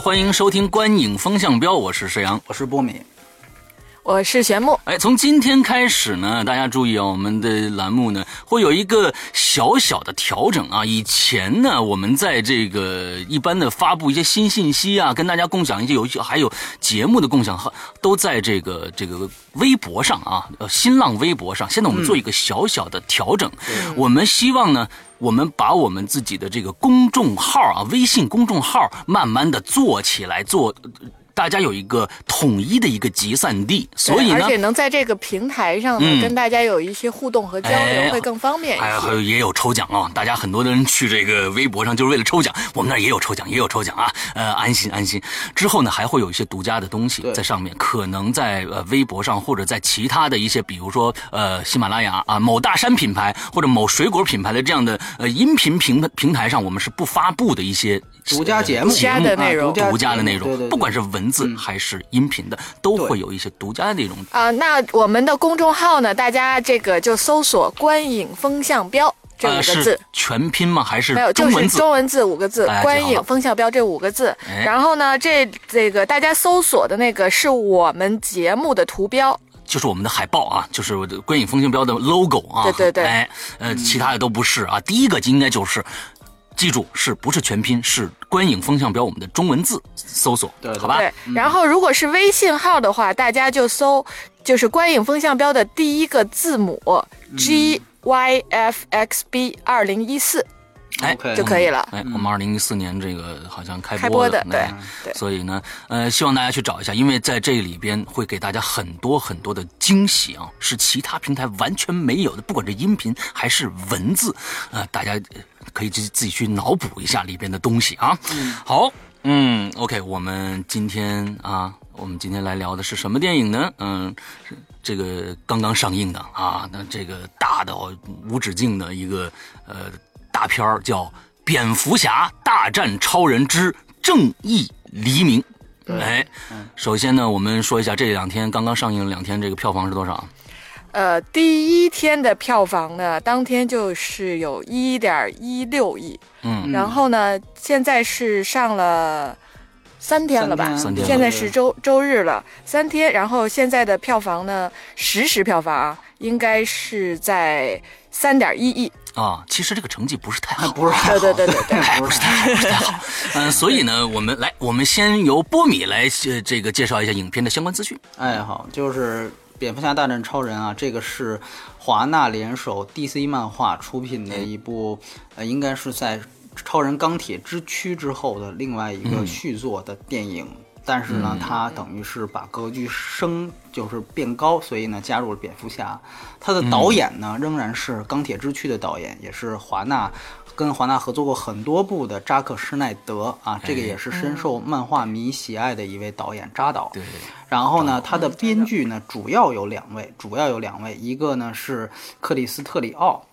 欢迎收听《观影风向标》，我是石阳。我是波米，我是玄木，哎，从今天开始呢，大家注意啊，我们的栏目呢会有一个小小的调整啊。以前呢，我们在这个一般的发布一些新信息啊，跟大家共享一些游戏，还有节目的共享，都在这个这个微博上啊，呃，新浪微博上。现在我们做一个小小的调整，我们希望呢。我们把我们自己的这个公众号啊，微信公众号慢慢的做起来，做。大家有一个统一的一个集散地，所以呢，而且能在这个平台上呢，跟大家有一些互动和交流，会更方便一些。还有也有抽奖啊，大家很多的人去这个微博上就是为了抽奖，我们那儿也有抽奖，也有抽奖啊。呃，安心安心。之后呢，还会有一些独家的东西在上面，可能在呃微博上或者在其他的一些，比如说呃喜马拉雅啊某大山品牌或者某水果品牌的这样的呃音频平平台上，我们是不发布的一些独家节目、独家的内容、独家的内容，不管是文字还是音频的，都会有一些独家的内容啊。那我们的公众号呢？大家这个就搜索“观影风向标”这五个字，全拼吗？还是没有？就是中文字五个字，“观影风向标”这五个字。然后呢，这这个大家搜索的那个是我们节目的图标，就是我们的海报啊，就是“观影风向标”的 logo 啊。对对对。哎，呃，其他的都不是啊。第一个应该就是。记住，是不是全拼？是观影风向标，我们的中文字搜索，对，好吧。对，然后如果是微信号的话，大家就搜，就是观影风向标的第一个字母 G Y F X B 二零一四。哎，就可以了。哎，我们二零一四年这个好像开播的，对对。所以呢，呃，希望大家去找一下，因为在这里边会给大家很多很多的惊喜啊，是其他平台完全没有的，不管是音频还是文字，呃，大家可以自自己去脑补一下里边的东西啊。好，嗯，OK，我们今天啊，我们今天来聊的是什么电影呢？嗯，这个刚刚上映的啊，那这个大的无止境的一个呃。大片儿叫《蝙蝠侠大战超人之正义黎明》。哎，首先呢，我们说一下这两天刚刚上映两天，这个票房是多少？呃，第一天的票房呢，当天就是有一点一六亿。嗯，然后呢，现在是上了三天了吧？三天。现在是周周日了，三天。然后现在的票房呢，实时票房啊，应该是在三点一亿。啊，其实这个成绩不是太好，不是太好，对对对对，不是太好，不是太好。嗯，所以呢，我们来，我们先由波米来呃这个介绍一下影片的相关资讯。哎，好，就是《蝙蝠侠大战超人》啊，这个是华纳联手 DC 漫画出品的一部，呃，应该是在超人钢铁之躯之后的另外一个续作的电影。但是呢，它等于是把格局升，就是变高，所以呢，加入了蝙蝠侠。它的导演呢，仍然是《钢铁之躯》的导演，也是华纳跟华纳合作过很多部的扎克施奈德啊，这个也是深受漫画迷喜爱的一位导演扎导。对。然后呢，他的编剧呢，主要有两位，主要有两位，一个呢是克里斯特里奥，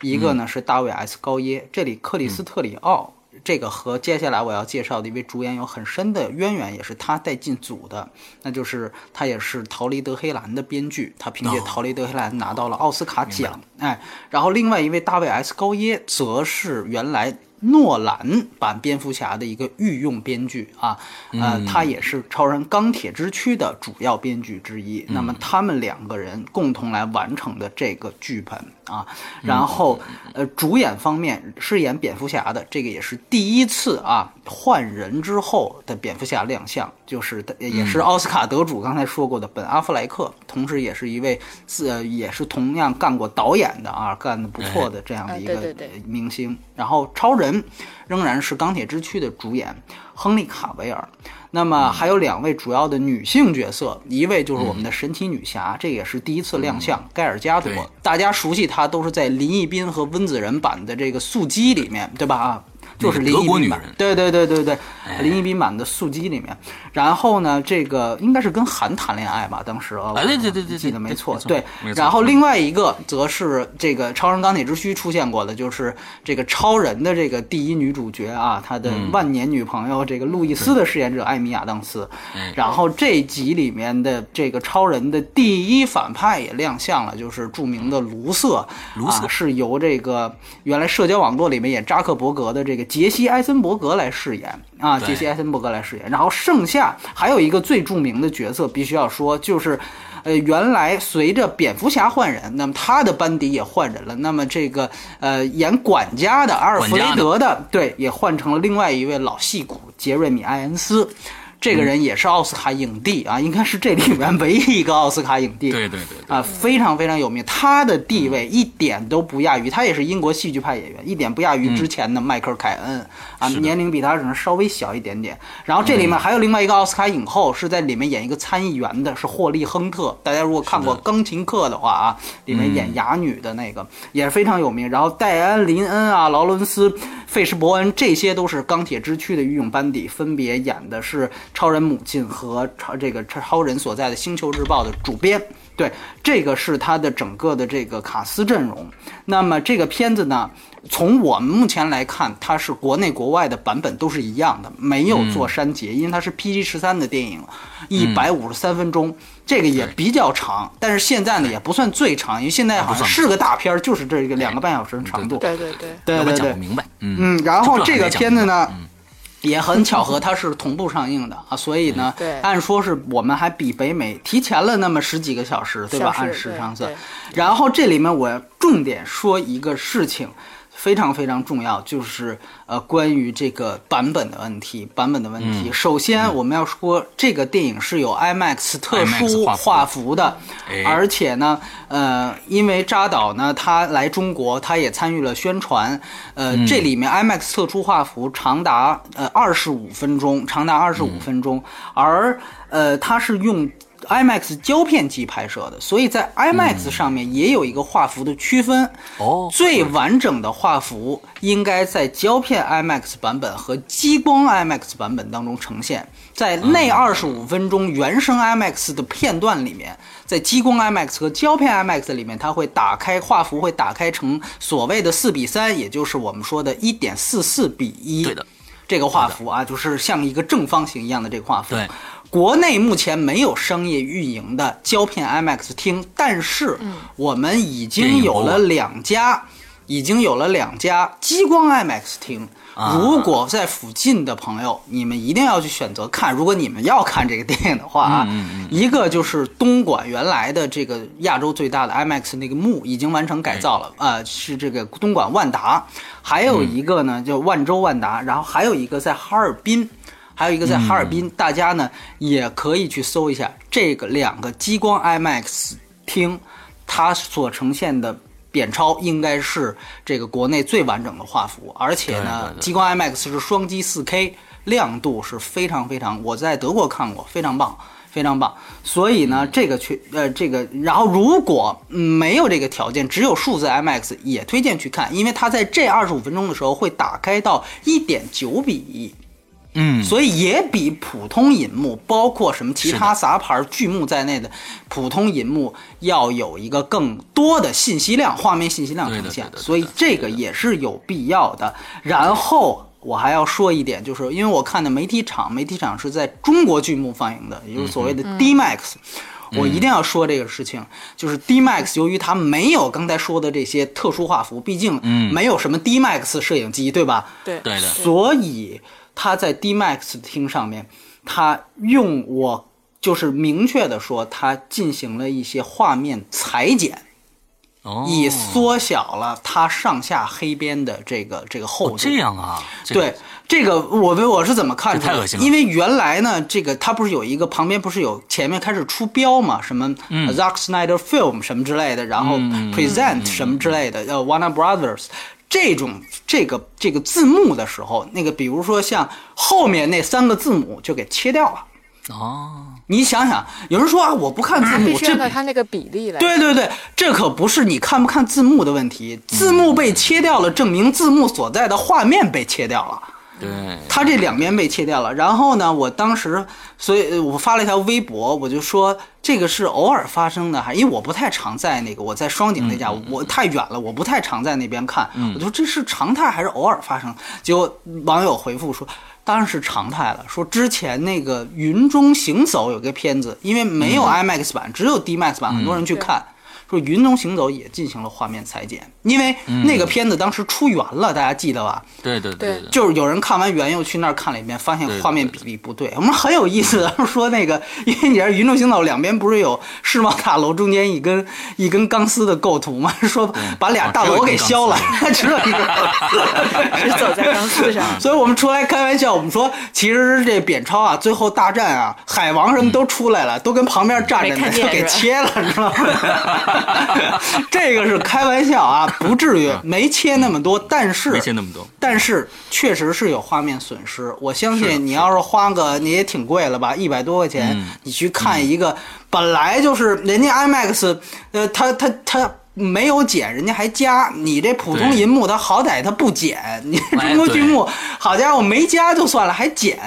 一个呢是大卫 S 高耶。这里克里斯特里奥。这个和接下来我要介绍的一位主演有很深的渊源，也是他带进组的，那就是他也是《逃离德黑兰》的编剧，他凭借《逃离德黑兰》拿到了奥斯卡奖。哎，然后另外一位大卫 S 高耶则是原来。诺兰版蝙蝠侠的一个御用编剧啊，呃，他也是超人钢铁之躯的主要编剧之一。那么他们两个人共同来完成的这个剧本啊，然后呃，主演方面饰演蝙蝠侠的这个也是第一次啊，换人之后的蝙蝠侠亮相，就是也是奥斯卡得主刚才说过的本阿弗莱克，同时也是一位呃，也是同样干过导演的啊，干的不错的这样的一个明星。然后超人。仍然是钢铁之躯的主演亨利卡维尔，那么还有两位主要的女性角色，一位就是我们的神奇女侠，这也是第一次亮相，盖尔加朵，大家熟悉她都是在林一斌和温子仁版的这个速激里面，对吧？啊，就是林德国女人，对对对对对，哎。林一斌版的速激里面。然后呢，这个应该是跟韩谈恋爱吧，当时啊，哎对对对对对记得没错，对然后另外一个则是这个《超人钢铁之躯》出现过的，就是这个超人的这个第一女主角啊，他的嗯。万年女朋友这个路易斯的饰演者艾米亚当斯。哎。然后这集里面的这个超人的第一反派也亮相了，就是著名的卢瑟，卢瑟啊、是由这个原来社交网络里面演扎克伯格的这个杰西·艾森伯格来饰演啊，杰西·艾森伯格来饰演。然后剩下还有一个最著名的角色，必须要说就是。呃，原来随着蝙蝠侠换人，那么他的班底也换人了。那么这个呃，演管家的阿尔弗雷德的，对，也换成了另外一位老戏骨杰瑞米·艾恩斯。这个人也是奥斯卡影帝啊，应该是这里面唯一一个奥斯卡影帝。对对对对，啊，非常非常有名，他的地位一点都不亚于，他也是英国戏剧派演员，一点不亚于之前的迈克尔·凯恩、啊，年龄比他只能稍微小一点点。然后这里面还有另外一个奥斯卡影后，是在里面演一个参议员的，是霍利·亨特。大家如果看过《钢琴课》的话啊，里面演哑女的那个、也是非常有名。然后戴安·林恩啊、劳伦斯·费什伯恩，这些都是钢铁之躯的御用班底，分别演的是超人母亲和超这个超人所在的《星球日报》的主编。对，这个是他的整个的这个卡斯阵容。那么这个片子呢，从我们目前来看，它是国内国外的版本都是一样的，没有做删节，因为它是 PG 十三的电影，一百五十三分钟，这个也比较长。但是现在呢，也不算最长，因为现在好像是个大片儿，就是这个两个半小时的长度。对对对，对对对讲不，明白，嗯嗯，然后这个片子呢，嗯也很巧合，它是同步上映的啊，所以呢，对按说是我们还比北美提前了那么十几个小时，对吧？按时上算对对。然后这里面我要重点说一个事情。非常非常重要，就是呃，关于这个版本的问题，版本的问题。嗯首先，我们要说这个电影是有 IMAX 特殊画幅的，哎而且呢，呃，因为扎导呢，他来中国，他也参与了宣传，呃，嗯这里面 IMAX 特殊画幅长达呃二十五分钟，长达二十五分钟，而呃，他是用。IMAX 胶片机拍摄的，所以在 IMAX 上面也有一个画幅的区分。哦最完整的画幅应该在胶片 IMAX 版本和激光 IMAX 版本当中呈现，在那二十五分钟原生 IMAX 的片段里面，在激光 IMAX 和胶片 IMAX 里面，它会打开画幅会打开成所谓的四比三，也就是我们说的一点四四比一。对的，这个画幅啊，就是像一个正方形一样的这个画幅。对，国内目前没有商业运营的胶片 IMAX 厅，但是我们已经有了两家，已经有了两家激光 IMAX 厅。啊如果在附近的朋友，你们一定要去选择看。如果你们要看这个电影的话啊，嗯一个就是东莞原来的这个亚洲最大的 IMAX 那个幕已经完成改造了，啊、是这个东莞万达。还有一个呢，就万州万达，然后还有一个在哈尔滨。还有一个在哈尔滨，大家呢也可以去搜一下这个两个激光 IMAX 厅，它所呈现的扁超应该是这个国内最完整的画幅，而且呢，激光 IMAX 是双击 4K，亮度是非常非常，我在德国看过，非常棒。非常棒，所以呢，这个去呃，这个，然后如果、嗯、没有这个条件，只有数字 IMAX，也推荐去看，因为它在这二十五分钟的时候会打开到一点九比一，嗯，所以也比普通银幕，包括什么其他杂牌剧目在内的普通银幕，要有一个更多的信息量，画面信息量呈现。所以这个也是有必要的。然后我还要说一点，就是因为我看的媒体场，媒体场是在中国剧目放映的，也就是所谓的 DMAX。我一定要说这个事情，就是 DMAX 由于它没有刚才说的这些特殊画幅，毕竟没有什么 DMAX 摄影机，对吧？对。对的，所以他在 DMAX 厅上面，他用我就是明确的说，他进行了一些画面裁剪，哦，以缩小了它上下黑边的这个这个厚度。哦这样啊，这个。对这个，我们我是怎么看出来的？太恶心了。因为原来呢，这个它不是有一个旁边不是有前面开始出标嘛，什么、Zack Snyder Film 什么之类的，然后嗯 Present 什么之类的，呃、Warner Brothers 这种这个这个字幕的时候，那个比如说像后面那三个字母就给切掉了。哦，你想想，有人说啊，我不看字幕，必须按照这它那个比例来。对对对，这可不是你看不看字幕的问题，字幕被切掉了，证明字幕所在的画面被切掉了。对，它这两边被切掉了。然后呢，我当时，所以呃我发了一条微博，我就说这个是偶尔发生的，还因为我不太常在那个我在双井那家，我太远了，我不太常在那边看。我就说这是常态还是偶尔发生？结果网友回复说。当然是常态了。说之前那个《云中行走》有个片子，因为没有 IMAX 版，只有 DMAX 版，很多人去看。说《云中行走》也进行了画面裁剪，因为那个片子当时出原了，大家记得吧？对对对对，就是有人看完原又去那儿看了一遍，发现画面比例不对。我们很有意思的 说那个，因为你是《云中行走》两边不是有世贸大楼中间一根一根钢丝的构图吗？说把俩大楼给削了，只有一个钢丝。是走在钢丝上。所以我们出来开玩笑，我们说其实这扁超啊，最后大战啊，海王什么都出来了，都跟旁边站着呢，就给切了，你知道吗？这个是开玩笑啊，不至于没切那么多，但是没切那么多。但是确实是有画面损失。我相信你要是花个，你也挺贵了吧，一百多块钱，嗯你去看一个本来就是人家 IMAX，呃，它它它。没有剪，人家还加。你这普通银幕，它好歹它不剪。你中国剧对目，好家伙，没加就算了，还剪。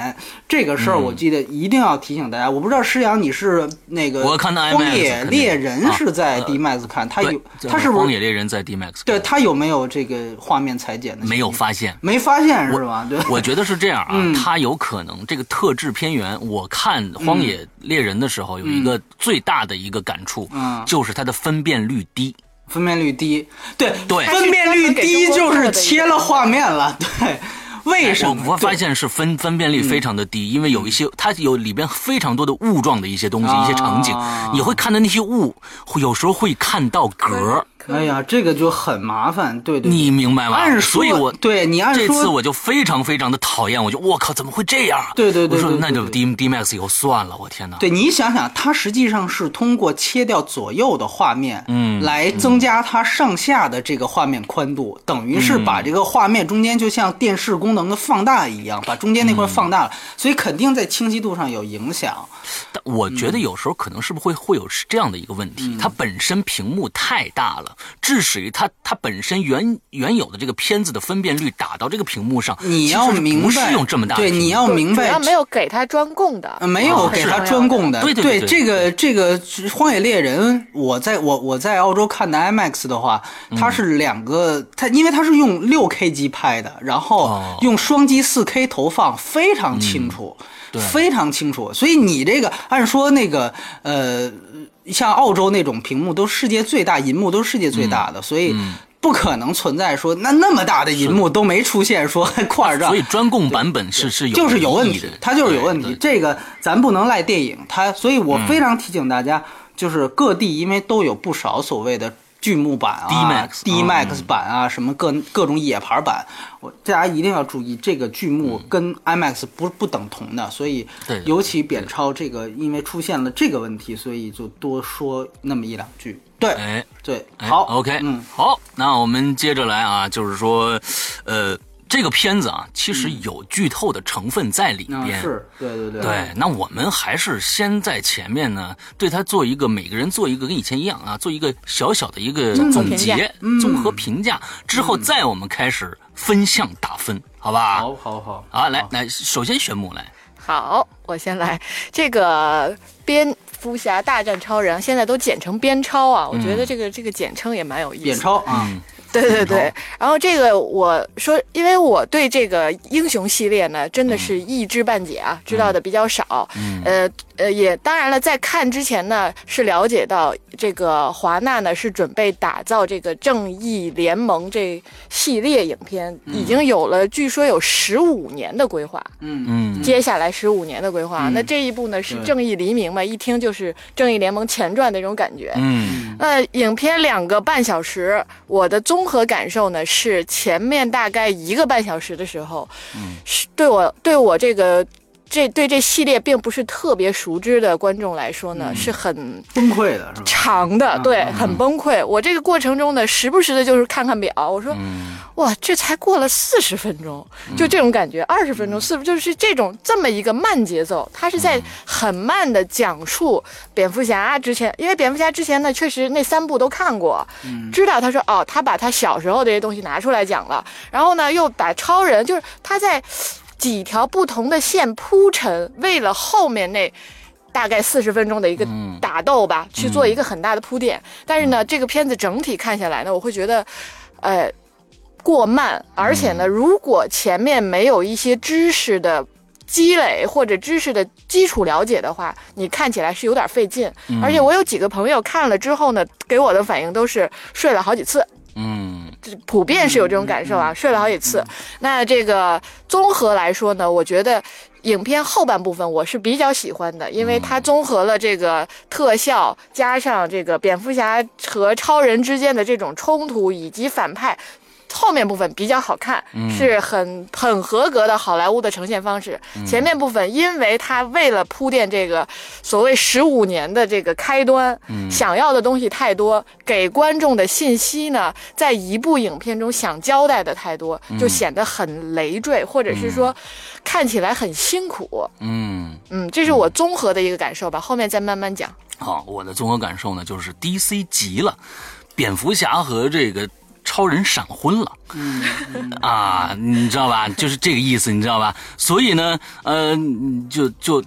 这个事儿，嗯我记得一定要提醒大家。我不知道施阳你是那个我看的荒野猎人啊是在呃 DMAX 看，他有他是不荒野猎人在 DMAX 对他有没有这个画面裁剪的？没有发现。没发现是吧？对，我觉得是这样啊，嗯有可能这个特制片源，我看《荒野猎人》的时候，有一个最大的一个感触，嗯就是它的分辨率低。分辨率低，对对分辨率低就是切了画面了，对，为什么？我我发现是分分辨率非常的低，因为有一些它有里边非常多的雾状的一些东西，啊。一些场景，你会看到那些雾，会有时候会看到格哎呀，这个就很麻烦，对对。你明白吗？按说，所以我对你按说，这次我就非常非常的讨厌，我就我靠，怎么会这样？对对对我说那就对 D D Max 以后算了，我天哪！对你想想，它实际上是通过切掉左右的画面，嗯来增加它上下的这个画面宽度，等于是把这个画面中间就像电视功能的放大一样，把中间那块放大了，所以肯定在清晰度上有影响。但我觉得有时候可能是不是会会有这样的一个问嗯题，它本身屏幕太大了，致使于它它本身原原有的这个片子的分辨率打到这个屏幕上，你要明白，不是用这么大的对，屏你要明白，主要没有给他专供的，呃，没有啊给他很重要的专供的。对对对对这个这个《荒野猎人》，我在我我在澳洲看的 IMAX 的话，它是两个，它因为它是用六 K 机拍的，然后哦。用双击四 K 投放，非常清楚。对非常清楚，所以你这个按说那个呃，像澳洲那种屏幕都世界最大，银幕都是世界最大的，所以不可能存在说那那么大的银幕都没出现说 块儿这所以专供版本是是有就是有问题它就是有问题。这个咱不能赖电影，它，所以我非常提醒大家，就是各地因为都有不少所谓的剧目版啊、D-Max D-Max 版啊，什么各各种野牌版，我大家一定要注意，这个巨幕跟 IMAX 不不等同的，所以对对尤其扁超这个，因为出现了这个问题，所以就多说那么一两句。对，哎。对，哎好，OK，嗯，好，那我们接着来啊，就是说，呃，这个片子啊，其实有剧透的成分在里啊边。是对对对。对，那我们还是先在前面呢，对他做一个每个人做一个跟以前一样啊，做一个小小的一个综合总评价。结、综合评价，之后再我们开始分项打分，好吧？好好好，啊，来来，首先玄木来，好，我先来。这个蝙蝠侠大战超人，现在都简称边超啊，我觉得这个、这个简称也蛮有意思。的。扁超啊，对对对，然后这个我说，因为我对这个英雄系列呢，真的是一知半解啊，知道的比较少。嗯。呃呃，也当然了，在看之前呢，是了解到这个华纳呢是准备打造这个正义联盟这系列影片，已经有了据说有十五年的规划。嗯嗯。接下来十五年的规划，嗯。那这一部呢是正义黎明嘛，一听就是正义联盟前传的那种感觉。嗯。那影片两个半小时，我的综合感受呢是前面大概一个半小时的时候，是对我对我这个这对这系列并不是特别熟知的观众来说呢，是很崩溃的是吧？长的，嗯对，嗯。很崩溃。我这个过程中呢，时不时的就是看看表，我说，哇，这才过了四十分钟，就这种感觉，二十分钟，四就是这种这么一个慢节奏，他是在很慢的讲述蝙蝠侠之前，因为蝙蝠侠之前呢，确实那三部都看过，知道他说哦，他把他小时候这些东西拿出来讲了，然后呢，又把超人，就是他在几条不同的线铺陈，为了后面那。大概四十分钟的一个打斗吧，去做一个很大的铺垫。但是呢，这个片子整体看下来呢，我会觉得，呃，过慢，而且呢，如果前面没有一些知识的积累或者知识的基础了解的话，你看起来是有点费劲。而且我有几个朋友看了之后呢，给我的反应都是睡了好几次。嗯这普遍是有这种感受啊，睡了好几次。那这个综合来说呢，我觉得影片后半部分我是比较喜欢的，因为它综合了这个特效，加上这个蝙蝠侠和超人之间的这种冲突以及反派。后面部分比较好看，是很很合格的好莱坞的呈现方式。前面部分，因为他为了铺垫这个所谓十五年的这个开端，想要的东西太多，给观众的信息呢，在一部影片中想交代的太多，就显得很累赘，或者是说看起来很辛苦。嗯，嗯，这是我综合的一个感受吧，后面再慢慢讲。好，我的综合感受呢，就是 DC 急了，蝙蝠侠和这个超人闪婚了。啊，你知道吧？就是这个意思，你知道吧？所以呢，呃，就就，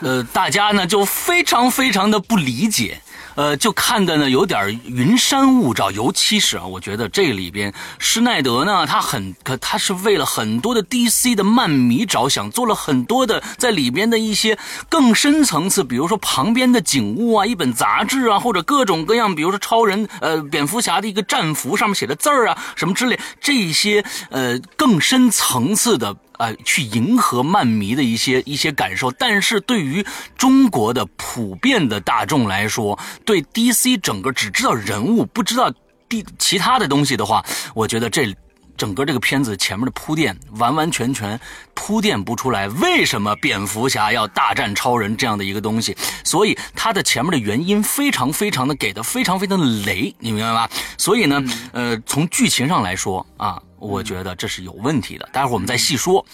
呃，大家呢就非常非常的不理解。呃，就看的呢有点云山雾罩，尤其是啊，我觉得这里边施耐德呢，他很可他是为了很多的 DC 的漫迷着想，做了很多的在里边的一些更深层次，比如说旁边的景物啊，一本杂志啊，或者各种各样，比如说超人呃蝙蝠侠的一个战服上面写的字儿啊，什么之类，这些呃更深层次的。呃，去迎合漫迷的一些一些感受，但是对于中国的普遍的大众来说，对 DC 整个只知道人物，不知道第其他的东西的话，我觉得这整个这个片子前面的铺垫完完全全铺垫不出来，为什么蝙蝠侠要大战超人这样的一个东西，所以它的前面的原因非常非常的给的非常非常的雷，你明白吗？所以呢，呃，从剧情上来说啊。我觉得这是有问题的，待会儿我们再细说。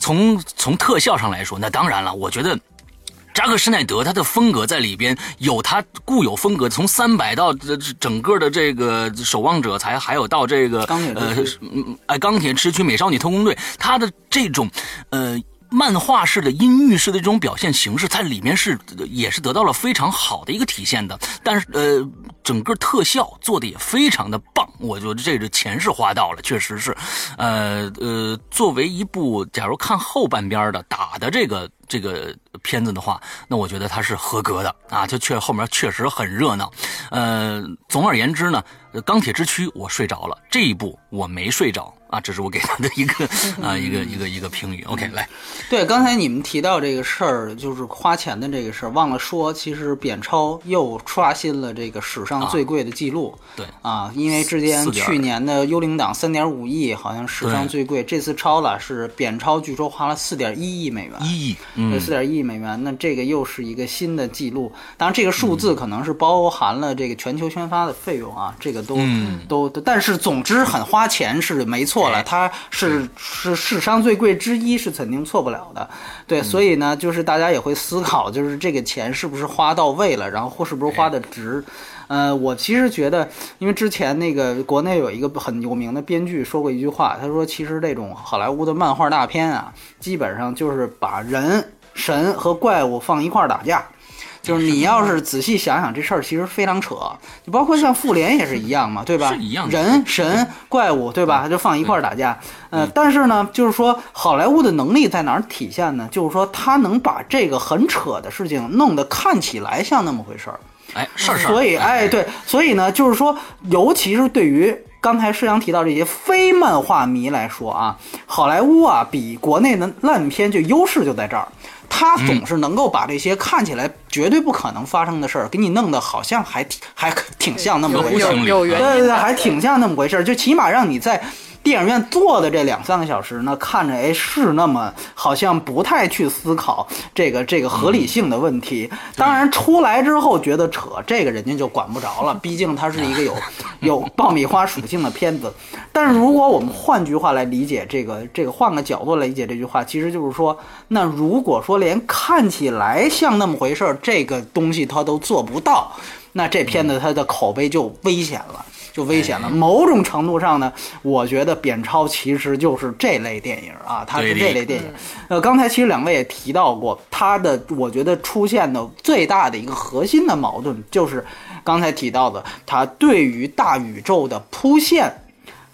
从从特效上来说，那当然了，我觉得扎克施耐德他的风格在里边有他固有风格，从三百到这这整个的这个守望者才还有到这个钢铁呃哎钢铁之躯美少女特工队，他的这种呃。漫画式的、阴郁式的这种表现形式，在里面是也是得到了非常好的一个体现的。但是呃，整个特效做的也非常的棒，我觉得这个钱是花到了，确实是。呃呃，作为一部假如看后半边的打的这个这个片子的话，那我觉得它是合格的啊，就确后面确实很热闹。呃，总而言之呢，钢铁之躯我睡着了，这一部我没睡着啊，这是我给他的一个 啊一个一个一个评语。OK，来，对，刚才你们提到这个事儿，就是花钱的这个事儿，忘了说，其实扁超又刷新了这个史上最贵的记录。对啊，因为之前去年的幽灵党三点五亿，好像史上最贵，这次超了，是扁超，据说花了四点一亿美元。一亿，四点一亿美元，那这个又是一个新的记录。当然，这个数字可能是包含了这个全球宣发的费用啊，这个都、嗯都，但是总之很花钱是没错了，哎它是是史上最贵之一，是肯定错不了的。对，所以呢，就是大家也会思考，就是这个钱是不是花到位了，然后或是不是花的值。呃，我其实觉得，因为之前那个国内有一个很有名的编剧说过一句话，他说，其实这种好莱坞的漫画大片啊，基本上就是把人、神和怪物放一块儿打架。就是你要是仔细想想，这事儿其实非常扯，就包括像复联也是一样嘛，对吧？是一样的人、神、怪物，对吧？就放一块儿打架。呃，但是呢，就是说好莱坞的能力在哪儿体现呢？就是说他能把这个很扯的事情弄得看起来像那么回事儿。哎，事儿事儿，所以，哎，对，所以呢，就是说，尤其是对于刚才施阳提到这些非漫画迷来说啊，好莱坞啊，比国内的烂片就优势就在这儿，他总是能够把这些看起来绝对不可能发生的事儿，给你弄得好像还挺还挺像那么回事儿对对对，还挺像那么回事儿，就起码让你在电影院坐的这两三个小时呢，看着哎是那么好像不太去思考这个这个合理性的问题。当然出来之后觉得扯，这个人家就管不着了，毕竟它是一个有 有爆米花属性的片子。但是如果我们换句话来理解这个这个换个角度来理解这句话，其实就是说，那如果说连看起来像那么回事儿这个东西它都做不到，那这片子它的口碑就危险了。就危险了。某种程度上呢，我觉得《扁超》其实就是这类电影啊，它是这类电影。呃，刚才其实两位也提到过，它的我觉得出现的最大的一个核心的矛盾，就是刚才提到的，它对于大宇宙的铺线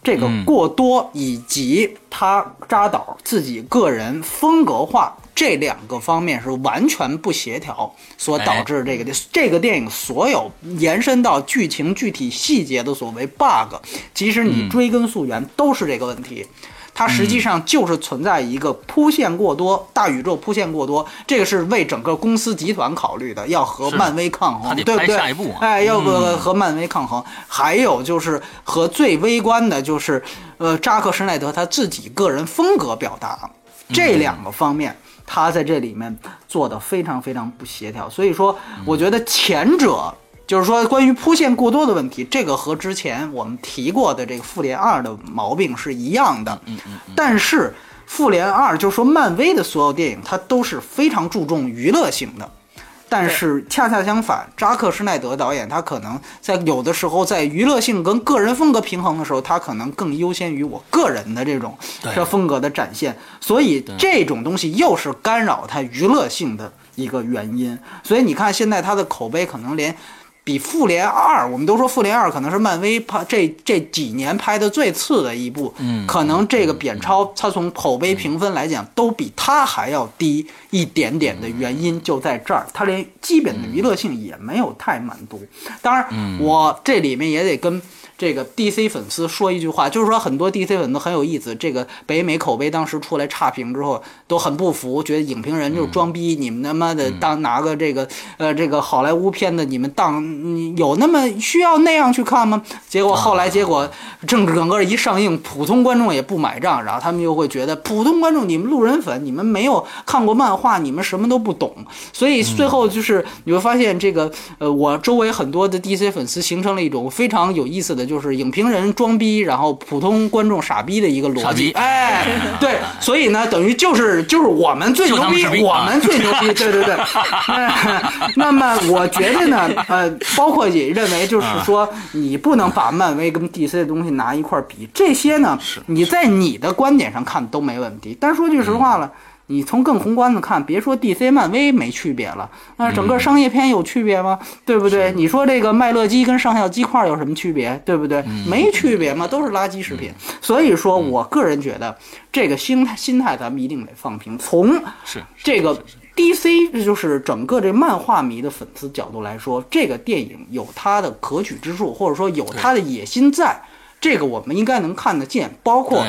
这个过多，以及它扎导自己个人风格化。这两个方面是完全不协调，所导致这个这个电影所有延伸到剧情具体细节的所谓 bug，其实你追根溯源，都是这个问题。它实际上就是存在一个铺线过多，大宇宙铺线过多，这个是为整个公司集团考虑的，要和漫威抗衡，对不对？哎，要不和漫威抗衡。还有就是和最微观的，就是呃，扎克施耐德他自己个人风格表达这两个方面。他在这里面做的非常非常不协调，所以说我觉得前者就是说关于铺线过多的问题，这个和之前我们提过的这个复联二的毛病是一样的。嗯嗯。但是复联二就是说漫威的所有电影，它都是非常注重娱乐性的。但是恰恰相反，扎克施奈德导演他可能在有的时候在娱乐性跟个人风格平衡的时候，他可能更优先于我个人的这种这风格的展现，所以这种东西又是干扰他娱乐性的一个原因。所以你看现在他的口碑可能连。比《复联二》，我们都说《复联二》可能是漫威拍这这几年拍的最次的一部，嗯，可能这个扁超它从口碑评分来讲都比它还要低一点点的原因就在这儿，它连基本的娱乐性也没有太满足。当然，我这里面也得跟。这个 DC 粉丝说一句话，就是说很多 DC 粉丝很有意思。这个北美口碑当时出来差评之后，都很不服，觉得影评人就是装逼。你们他妈的当拿个这个呃这个好莱坞片子，你们当有那么需要那样去看吗？结果后来结果正整个一上映，普通观众也不买账，然后他们又会觉得普通观众你们路人粉，你们没有看过漫画，你们什么都不懂。所以最后就是你会发现这个呃我周围很多的 DC 粉丝形成了一种非常有意思的。就是影评人装逼，然后普通观众傻逼的一个逻辑。哎，对，所以呢，等于就是就是我们最牛逼，我们最牛逼。对 对对。那么我觉得呢，呃，包括也认为就是说，你不能把漫威跟 DC 的东西拿一块比。这些呢，你在你的观点上看都没问题。但说句实话了。你从更宏观的看，别说 DC、漫威没区别了，那整个商业片有区别吗？对不对？你说这个麦乐鸡跟上校鸡块有什么区别？对不对？没区别吗？都是垃圾食品。所以说我个人觉得，这个心态心态咱们一定得放平。从是这个 DC，就是整个这漫画迷的粉丝角度来说，这个电影有它的可取之处，或者说有它的野心在，这个我们应该能看得见，包括。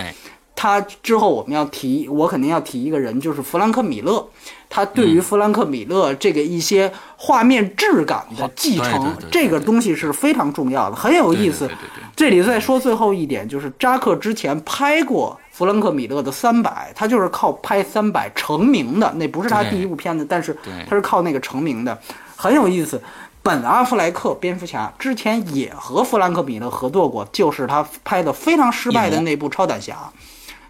他之后我们要提，我肯定要提一个人，就是弗兰克·米勒。他对于弗兰克·米勒这个一些画面质感的继承，这个东西是非常重要的，很有意思。这里再说最后一点，就是扎克之前拍过弗兰克·米勒的《三百》，他就是靠拍《三百》成名的，那不是他第一部片子，但是他是靠那个成名的，很有意思。本·阿弗莱克蝙蝠侠之前也和弗兰克·米勒合作过，就是他拍的非常失败的那部《超胆侠》。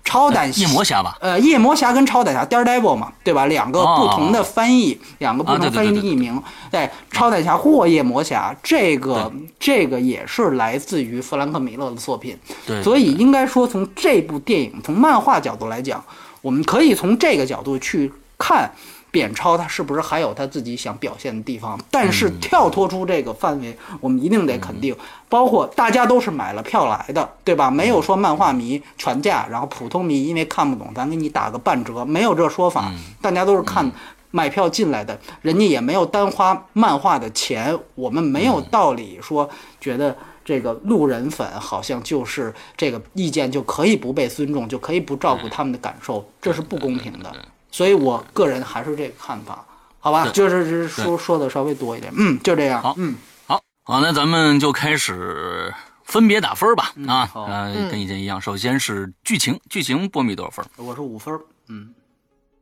超胆夜魔侠吧，呃，夜魔侠跟超胆侠，Daredevil 嘛，对吧？两个不同的翻译，两个不同翻译的译名。对，超胆侠或夜魔侠，这个这个也是来自于弗兰克·米勒的作品。对，所以应该说，从这部电影，从漫画角度来讲，我们可以从这个角度去看。扁超他是不是还有他自己想表现的地方？但是跳脱出这个范围，我们一定得肯定，包括大家都是买了票来的，对吧？没有说漫画迷全价，然后普通迷因为看不懂，咱给你打个半折，没有这说法。大家都是看买票进来的，人家也没有单花漫画的钱，我们没有道理说觉得这个路人粉好像就是这个意见就可以不被尊重，就可以不照顾他们的感受，这是不公平的。所以，我个人还是这个看法，好吧？就是说说的稍微多一点，嗯，就这样，好，嗯，好，好，那咱们就开始分别打分吧。啊，呃，嗯跟以前一样，首先是剧情，剧情波米多少分？我是五分，嗯，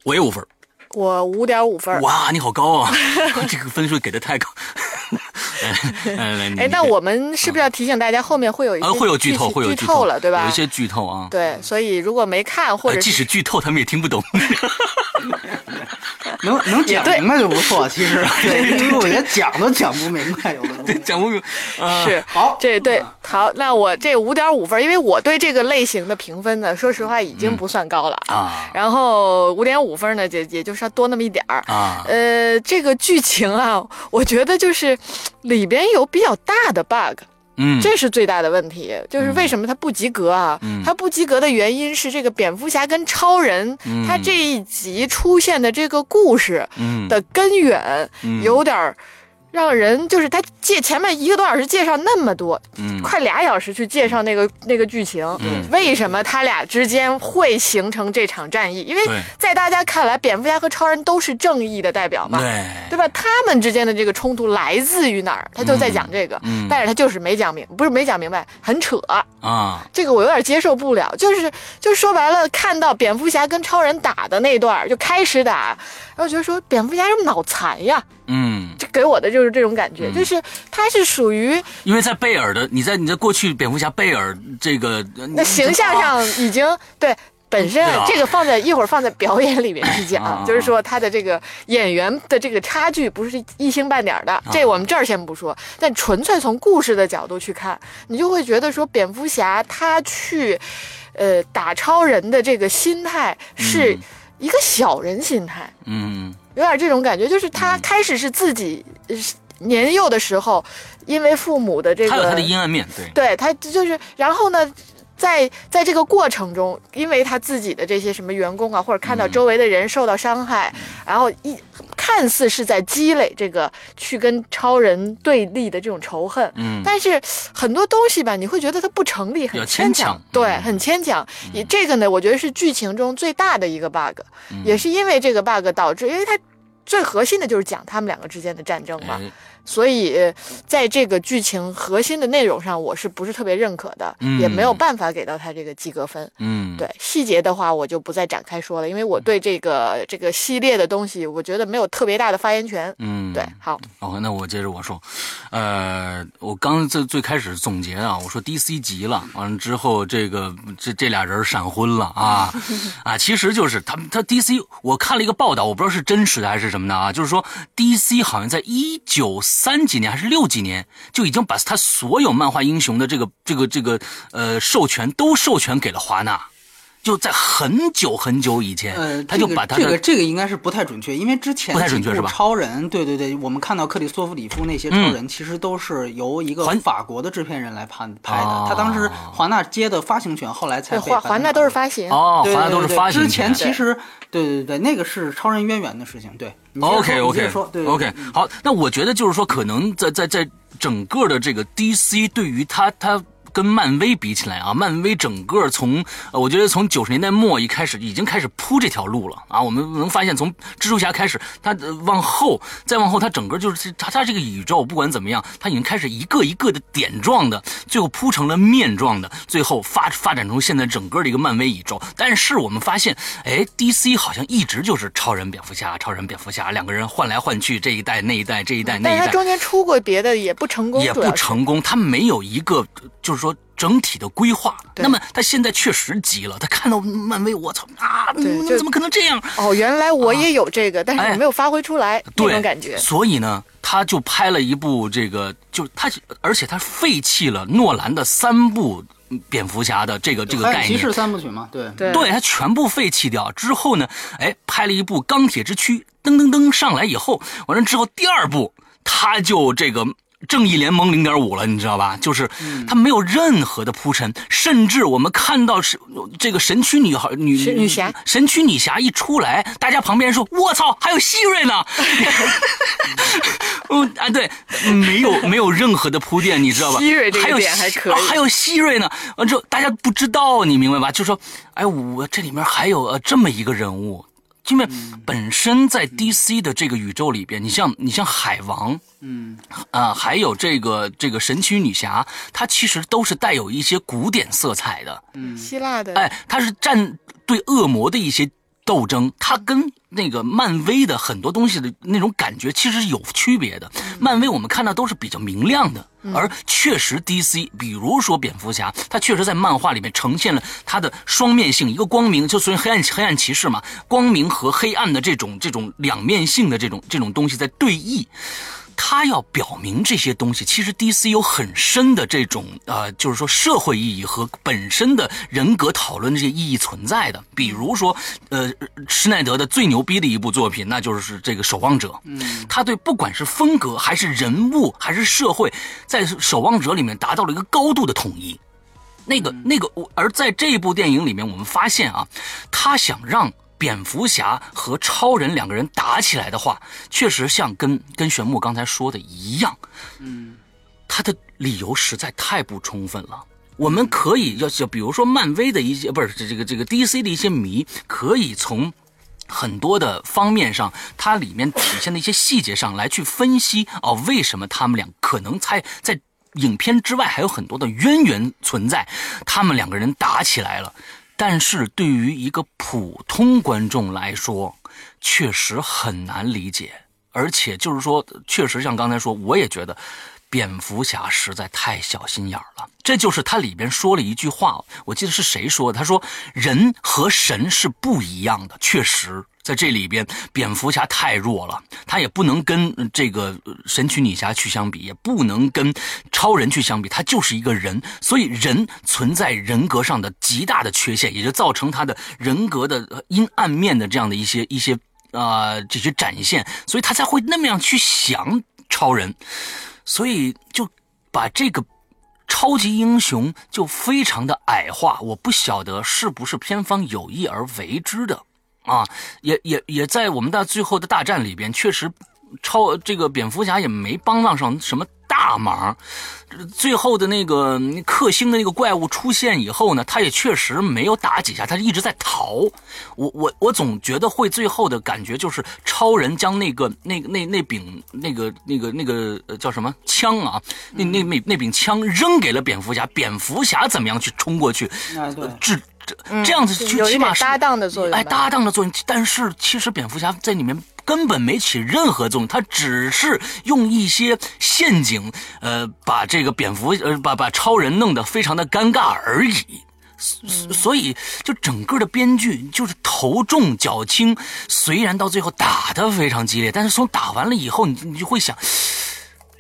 我也五分。我五点五分。哇，你好高啊！这个分数给的太高。哎，那我们是不是要提醒大家，后面会有一些啊会有剧透，剧会有剧透了，对吧？有一些剧透啊。对，所以如果没看或者呃即使剧透，他们也听不懂。能 能讲明白就不错。其实，对，因为我觉得讲都讲不明白，有的。讲不明。白是好这对好，那我这五点五分，因为我对这个类型的评分呢，说实话已经不算高了嗯啊然后五点五分呢，也也就是多那么一点儿。啊呃，这个剧情啊，我觉得就是里边有比较大的 bug。嗯，这是最大的问题，就是为什么他不及格啊？嗯。他不及格的原因是这个蝙蝠侠跟超人，嗯。他这一集出现的这个故事嗯。的根源嗯。有点儿让人就是他介前面一个多小时介绍那么多，嗯。快俩小时去介绍那个那个剧情，嗯。为什么他俩之间会形成这场战役？因为在大家看来，蝙蝠侠和超人都是正义的代表嘛，对。对吧？他们之间的这个冲突来自于哪儿？他就在讲这个，嗯。但是他就是没讲明，不是没讲明白，很扯。啊。这个我有点接受不了，就是就说白了，看到蝙蝠侠跟超人打的那段儿就开始打，然后觉得说蝙蝠侠是不是脑残呀，嗯，这给我的就是这种感觉，就是他是属于因为在贝尔的你在你在过去蝙蝠侠贝尔这个那形象上已经对。本身啊。这个放在一会儿放在 表演里面去讲，啊就是说他的这个演员的这个差距不是一星半点儿的，啊。这我们这儿先不说，但纯粹从故事的角度去看，你就会觉得说蝙蝠侠他去，呃，打超人的这个心态是一个小人心态，嗯有点这种感觉，就是他开始是自己年幼的时候，因为父母的这个他有他的阴暗面，对，对他就是，然后呢，在在这个过程中，因为他自己的这些什么员工啊，或者看到嗯周围的人受到伤害，然后一看似是在积累这个去跟超人对立的这种仇恨，嗯但是很多东西吧，你会觉得它不成立，很牵牵强对，嗯很牵强。也这个呢，我觉得是剧情中最大的一个 bug，、也嗯是因为这个 bug 导致，因为它最核心的就是讲他们两个之间的战争嘛。哎所以，呃在这个剧情核心的内容上，我是不是特别认可的，嗯也没有办法给到他这个及格分。嗯，对细节的话，我就不再展开说了，因为我对这个这个系列的东西，我觉得没有特别大的发言权。嗯，对，好，哦，那我接着我说，呃，我刚最最开始总结啊，我说 DC 急了，完了之后这个这这俩人闪婚了啊。啊，其实就是他们他 DC，我看了一个报道，我不知道是真实的还是什么的啊，就是说 DC 好像在一九三几年还是六几年就已经把他所有漫画英雄的这个这个这个呃授权都授权给了华纳。就在很久很久以前，呃，他就把他、这个、这个应该是不太准确，因为之前不太准确是吧超人，对对对，我们看到克里斯托弗里夫那些超人，其实都是由一个环法国的制片人来拍拍的。哦他当时华纳接的发行权，后来才，华华纳都是发行。哦，华纳都是发行之前其实对对对，那个是超人渊源的事情。对 OK OK 说，对对 OK，好，那我觉得就是说，可能在在在整个的这个 DC 对于它它。跟漫威比起来啊，漫威整个从呃，我觉得从九十年代末一开始已经开始铺这条路了啊。我们能发现，从蜘蛛侠开始，它呃往后再往后，它整个就是它它这个宇宙不管怎么样，它已经开始一个一个的点状的，最后铺成了面状的，最后发发展成现在整个的一个漫威宇宙。但是我们发现，哎，DC 好像一直就是超人、蝙蝠侠、超人、蝙蝠侠两个人换来换去，这一代那一代，这一代那一代。但是他中间出过别的，也不成功，也不成功，他没有一个就是说整体的规划。那么他现在确实急了，他看到漫威，我操啊，怎么可能这样？哦，原来我也有这个，但是哎我没有发挥出来那对，种感觉。所以呢，他就拍了一部这个，就他，而且他废弃了诺兰的三部蝙蝠侠的这个这个概念。三部曲嘛，对对对他全部废弃掉之后呢，哎，拍了一部《钢铁之躯》，噔噔噔上来以后，完了之后第二部他就这个。正义联盟零点五了，你知道吧？就是他没有任何的铺陈，甚至我们看到是这个神曲女孩女是女侠神曲女侠一出来，大家旁边说：“我操，还有希瑞呢！” 嗯啊，对，没有 没有任何的铺垫，你知道吧？希瑞这个还有点还可以啊还有希瑞呢。完之后大家不知道，你明白吧？就说，哎，我这里面还有呃这么一个人物。因为本身在 DC 的这个宇宙里边，你像你像海王，嗯。啊、还有这个这个神奇女侠，它其实都是带有一些古典色彩的。嗯。希腊的，哎，它是战对恶魔的一些斗争，它跟那个漫威的很多东西的那种感觉其实是有区别的。漫威我们看到都是比较明亮的，而确实 DC，比如说蝙蝠侠，他确实在漫画里面呈现了他的双面性，一个光明，就所以黑暗黑暗骑士嘛，光明和黑暗的这种这种两面性的这种这种东西在对弈。他要表明这些东西，其实 DC 有很深的这种呃，就是说社会意义和本身的人格讨论这些意义存在的。比如说，呃，施耐德的最牛逼的一部作品，那就是这个《守望者》。嗯，他对不管是风格还是人物还是社会，在《守望者》里面达到了一个高度的统一。那个那个，而在这部电影里面，我们发现啊，他想让蝙蝠侠和超人两个人打起来的话，确实像跟跟玄牧刚才说的一样，嗯他的理由实在太不充分了。我们可以要就比如说漫威的一些不是这这个这个 DC 的一些迷，可以从很多的方面上，它里面体现的一些细节上来去分析哦，为什么他们俩可能在在影片之外还有很多的渊源存在，他们两个人打起来了。但是对于一个普通观众来说，确实很难理解，而且就是说，确实像刚才说，我也觉得。蝙蝠侠实在太小心眼了，这就是他里边说了一句话，我记得是谁说的？他说：“人和神是不一样的。”确实，在这里边，蝙蝠侠太弱了，他也不能跟这个神奇女侠去相比，也不能跟超人去相比，他就是一个人，所以人存在人格上的极大的缺陷，也就造成他的人格的阴暗面的这样的一些一些啊、这些展现，所以他才会那么样去想超人。所以就把这个超级英雄就非常的矮化，我不晓得是不是片方有意而为之的啊，也也也在我们的最后的大战里边，确实超这个蝙蝠侠也没帮上上什么大忙。最后的那个克星的那个怪物出现以后呢，他也确实没有打几下，他一直在逃。我我我总觉得会最后的感觉就是超人将那个那个那那柄那个那个那个呃叫什么枪啊，那那那那柄枪扔给了蝙蝠侠，蝙蝠侠怎么样去冲过去啊对治这这样子就起码是搭档的作用吧。哎，搭档的作用。但是其实蝙蝠侠在里面根本没起任何作用，他只是用一些陷阱，呃，把这个蝙蝠呃把把超人弄得非常的尴尬而已。所所以，就整个的编剧就是头重脚轻，虽然到最后打得非常激烈，但是从打完了以后，你你就会想，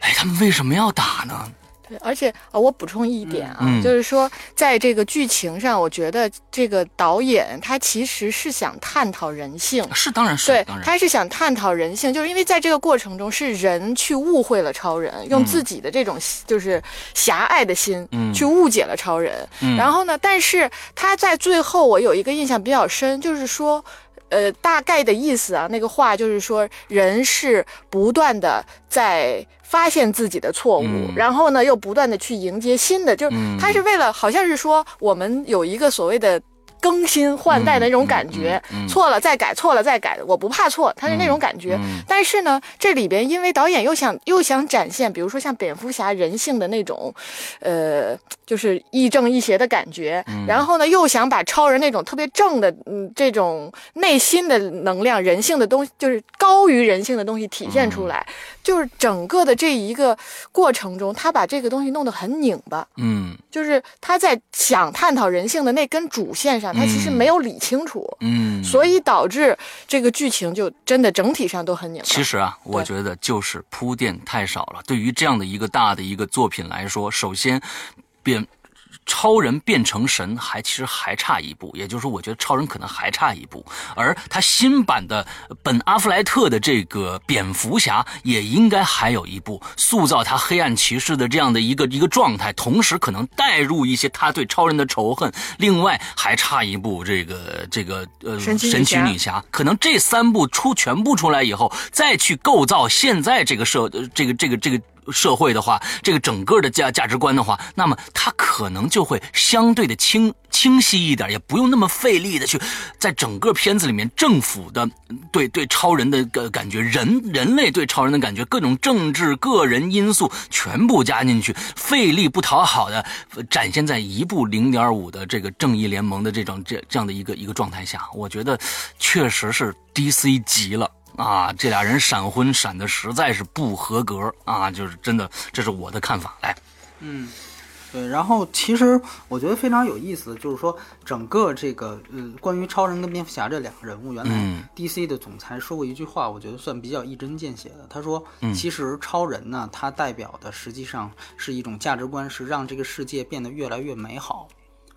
哎，他们为什么要打呢？对，而且啊、我补充一点啊，嗯就是说，在这个剧情上，我觉得这个导演他其实是想探讨人性。是，当然是，对他是想探讨人性，就是因为在这个过程中是人去误会了超人，用自己的这种就是狭隘的心嗯去误解了超人。嗯然后呢，但是他在最后我有一个印象比较深，就是说。呃，大概的意思啊，那个话就是说，人是不断的在发现自己的错误，嗯。然后呢，又不断的去迎接新的，就是嗯。他是为了，好像是说我们有一个所谓的更新换代的那种感觉，嗯嗯嗯错了再改，错了再改，我不怕错，他是那种感觉。嗯但是呢，这里边因为导演又想又想展现，比如说像蝙蝠侠人性的那种，呃，就是亦正亦邪的感觉，嗯然后呢又想把超人那种特别正的，嗯，这种内心的能量、人性的东西，就是高于人性的东西体现出来，嗯就是整个的这一个过程中，他把这个东西弄得很拧巴。嗯就是他在想探讨人性的那根主线上，他其实嗯没有理清楚，嗯，所以导致这个剧情就真的整体上都很拧巴。其实啊，我觉得就是铺垫太少了。对于这样的一个大的一个作品来说，首先变超人变成神还其实还差一步，也就是说，我觉得超人可能还差一步，而他新版的本阿弗莱特的这个蝙蝠侠也应该还有一步，塑造他黑暗骑士的这样的一个一个状态，同时可能带入一些他对超人的仇恨。另外还差一步，这个这个呃神奇女侠可能这三部出全部出来以后，再去构造现在这个社呃这个这个这个社会的话，这个整个的价价值观的话，那么他可能就会相对的清清晰一点，也不用那么费力的去在整个片子里面政府的对对超人的个感觉，人人类对超人的感觉，各种政治个人因素全部加进去，费力不讨好的展现在一部零点五的这个正义联盟的这种这这样的一个一个状态下，我觉得确实是 DC 极了。啊，这俩人闪婚闪的实在是不合格啊！就是真的，这是我的看法。来，嗯，对。然后其实我觉得非常有意思，就是说整个这个呃，关于超人跟蝙蝠侠这两个人物，原来 DC 的总裁说过一句话，我觉得算比较一针见血的。他说，其实超人呢，他代表的实际上是一种价值观，是让这个世界变得越来越美好。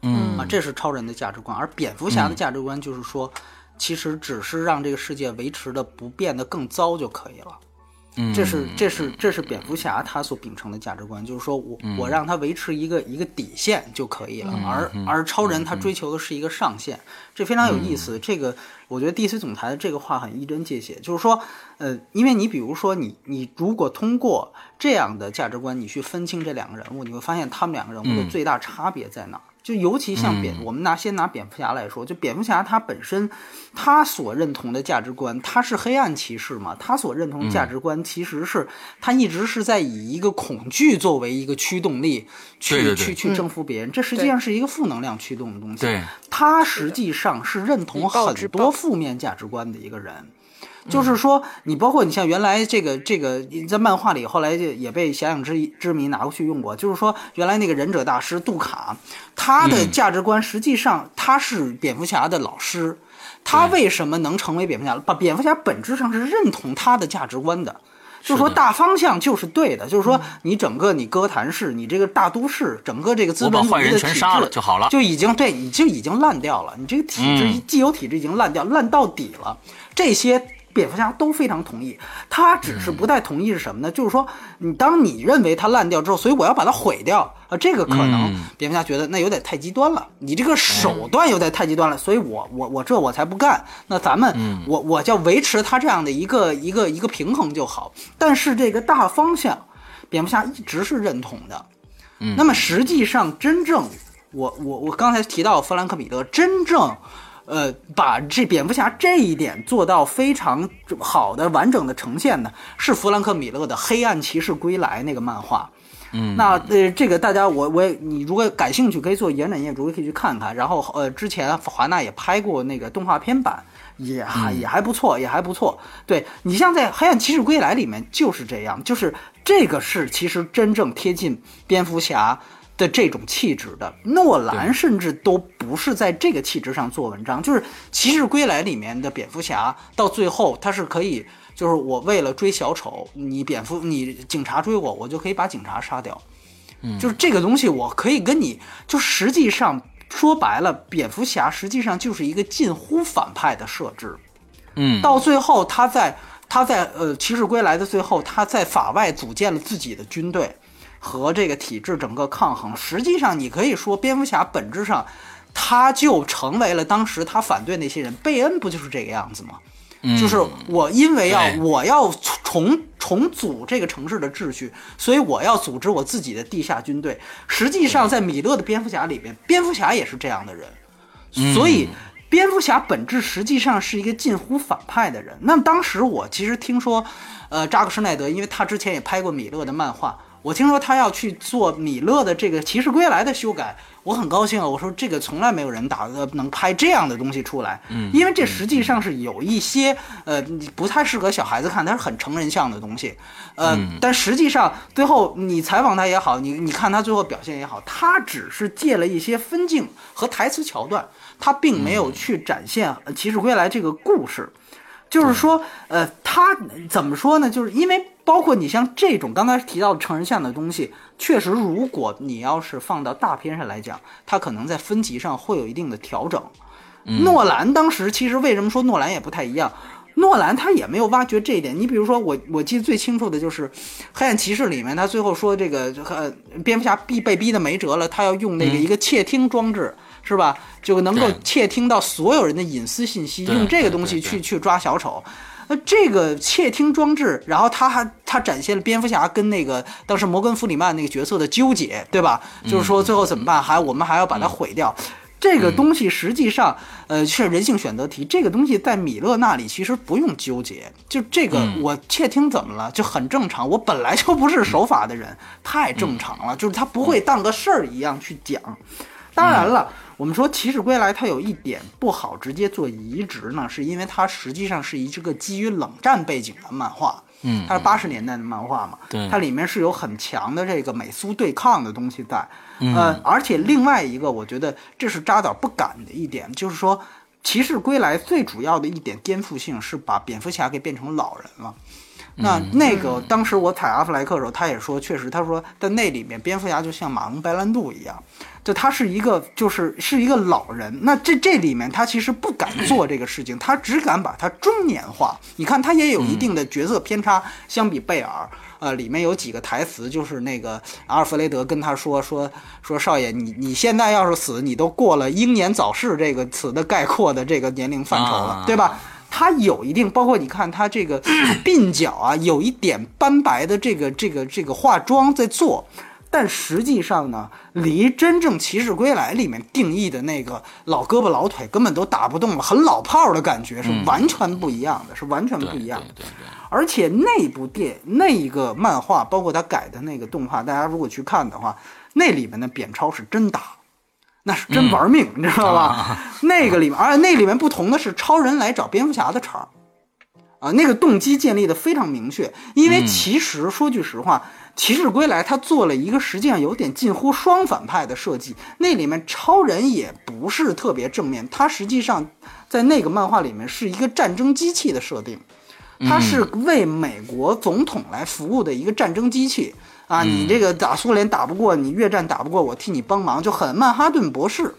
嗯啊，这是超人的价值观，而蝙蝠侠的价值观就是说。其实只是让这个世界维持的不变得更糟就可以了，嗯，这是这是这是蝙蝠侠他所秉承的价值观，就是说我我让他维持一个一个底线就可以了，而而超人他追求的是一个上限，这非常有意思。这个我觉得 DC 总裁的这个话很一针见血，就是说，呃，因为你比如说你你如果通过这样的价值观，你去分清这两个人物，你会发现他们两个人物的最大差别在哪？就尤其像蝙，我们拿先拿蝙蝠侠来说，就蝙蝠侠他本身，他所认同的价值观，他是黑暗骑士嘛，他所认同的价值观其实是他一直是在以一个恐惧作为一个驱动力，去去去征服别人，这实际上是一个负能量驱动的东西。对，他实际上是认同很多负面价值观的一个人。就是说，你包括你像原来这个这个在漫画里，后来就也被遐想之之谜拿过去用过。就是说，原来那个忍者大师杜卡，他的价值观实际上他是蝙蝠侠的老师，他为什么能成为蝙蝠侠？把蝙蝠侠本质上是认同他的价值观的，就是说大方向就是对的。就是说，你整个你哥谭市，你这个大都市，整个这个资本主义的体制就好了，就已经对，你就已经烂掉了。你这个体制既有体制已经烂掉，烂到底了。这些。蝙蝠侠都非常同意，他只是不太同意是什么呢？就是说，你当你认为它烂掉之后，所以我要把它毁掉啊，这个可能蝙蝠侠觉得那有点太极端了，你这个手段有点太极端了，所以我我我这我才不干。那咱们我我叫维持他这样的一个一个一个平衡就好。但是这个大方向，蝙蝠侠一直是认同的。那么实际上真正我我我刚才提到弗兰克米勒真正。呃，把这蝙蝠侠这一点做到非常好的、完整的呈现呢，是弗兰克·米勒的《黑暗骑士归来》那个漫画。嗯，那呃，这个大家我我也你如果感兴趣，可以做延展阅读，可以去看看。然后呃，之前华纳也拍过那个动画片版，也还也还不错，也还不错。对你像在《黑暗骑士归来》里面就是这样，就是这个是其实真正贴近蝙蝠侠。的这种气质的诺兰，甚至都不是在这个气质上做文章。就是《骑士归来》里面的蝙蝠侠，到最后他是可以，就是我为了追小丑，你蝙蝠你警察追我，我就可以把警察杀掉。嗯，就是这个东西，我可以跟你就实际上说白了，蝙蝠侠实际上就是一个近乎反派的设置。嗯，到最后他在他在呃《骑士归来》的最后，他在法外组建了自己的军队。和这个体制整个抗衡，实际上你可以说，蝙蝠侠本质上，他就成为了当时他反对那些人。贝恩不就是这个样子吗？就是我因为要我要重重组这个城市的秩序，所以我要组织我自己的地下军队。实际上，在米勒的蝙蝠侠里边，蝙蝠侠也是这样的人，所以蝙蝠侠本质实际上是一个近乎反派的人。那么当时我其实听说，呃，扎克施奈德，因为他之前也拍过米勒的漫画。我听说他要去做米勒的这个《骑士归来》的修改，我很高兴啊！我说这个从来没有人打呃能拍这样的东西出来，嗯，因为这实际上是有一些呃不太适合小孩子看，它是很成人向的东西，呃，但实际上最后你采访他也好，你你看他最后表现也好，他只是借了一些分镜和台词桥段，他并没有去展现《骑士归来》这个故事。就是说，呃，他怎么说呢？就是因为包括你像这种刚才提到的成人向的东西，确实，如果你要是放到大片上来讲，它可能在分级上会有一定的调整。诺兰当时其实为什么说诺兰也不太一样？诺兰他也没有挖掘这一点。你比如说，我我记得最清楚的就是《黑暗骑士》里面，他最后说这个呃，蝙蝠侠逼被逼的没辙了，他要用那个一个窃听装置。是吧？就能够窃听到所有人的隐私信息，用这个东西去去抓小丑。那这个窃听装置，然后他还他展现了蝙蝠侠跟那个当时摩根弗里曼那个角色的纠结，对吧？就是说最后怎么办？还我们还要把它毁掉。这个东西实际上，呃，是人性选择题。这个东西在米勒那里其实不用纠结，就这个我窃听怎么了，就很正常。我本来就不是守法的人，太正常了，就是他不会当个事儿一样去讲。当然了，我们说《骑士归来》它有一点不好直接做移植呢，是因为它实际上是一这个基于冷战背景的漫画。嗯，它是八十年代的漫画嘛，对它里面是有很强的这个美苏对抗的东西在，嗯呃，而且另外一个，我觉得这是扎导不敢的一点，就是说《骑士归来》最主要的一点颠覆性是把蝙蝠侠给变成老人了。那那个当时我采阿弗莱克的时候，他也说，确实，他说在那里面蝙蝠侠就像马龙白兰度一样，就他是一个就是是一个老人。那这这里面他其实不敢做这个事情，他只敢把他中年化。你看他也有一定的角色偏差，相比贝尔。呃，里面有几个台词，就是那个阿尔弗雷德跟他说说说少爷，你你现在要是死，你都过了英年早逝这个词的概括的这个年龄范畴了，啊对吧？他有一定，包括你看他这个 鬓角啊，有一点斑白的这个这个这个化妆在做，但实际上呢，离真正《骑士归来》里面定义的那个老胳膊老腿根本都打不动了，很老炮儿的感觉是完全不一样的，是完全不一样的。对对对，而且那部电那一个漫画，包括他改的那个动画，大家如果去看的话，那里面的扁超是真打，那是真玩命，你知道吧？那个里面，而且那里面不同的是，超人来找蝙蝠侠的茬儿，啊，那个动机建立的非常明确。因为其实说句实话，骑士归来》他做了一个实际上有点近乎双反派的设计，那里面超人也不是特别正面，他实际上在那个漫画里面是一个战争机器的设定。他是为美国总统来服务的一个战争机器啊！你这个打苏联打不过，你越战打不过，我替你帮忙，就很曼哈顿博士。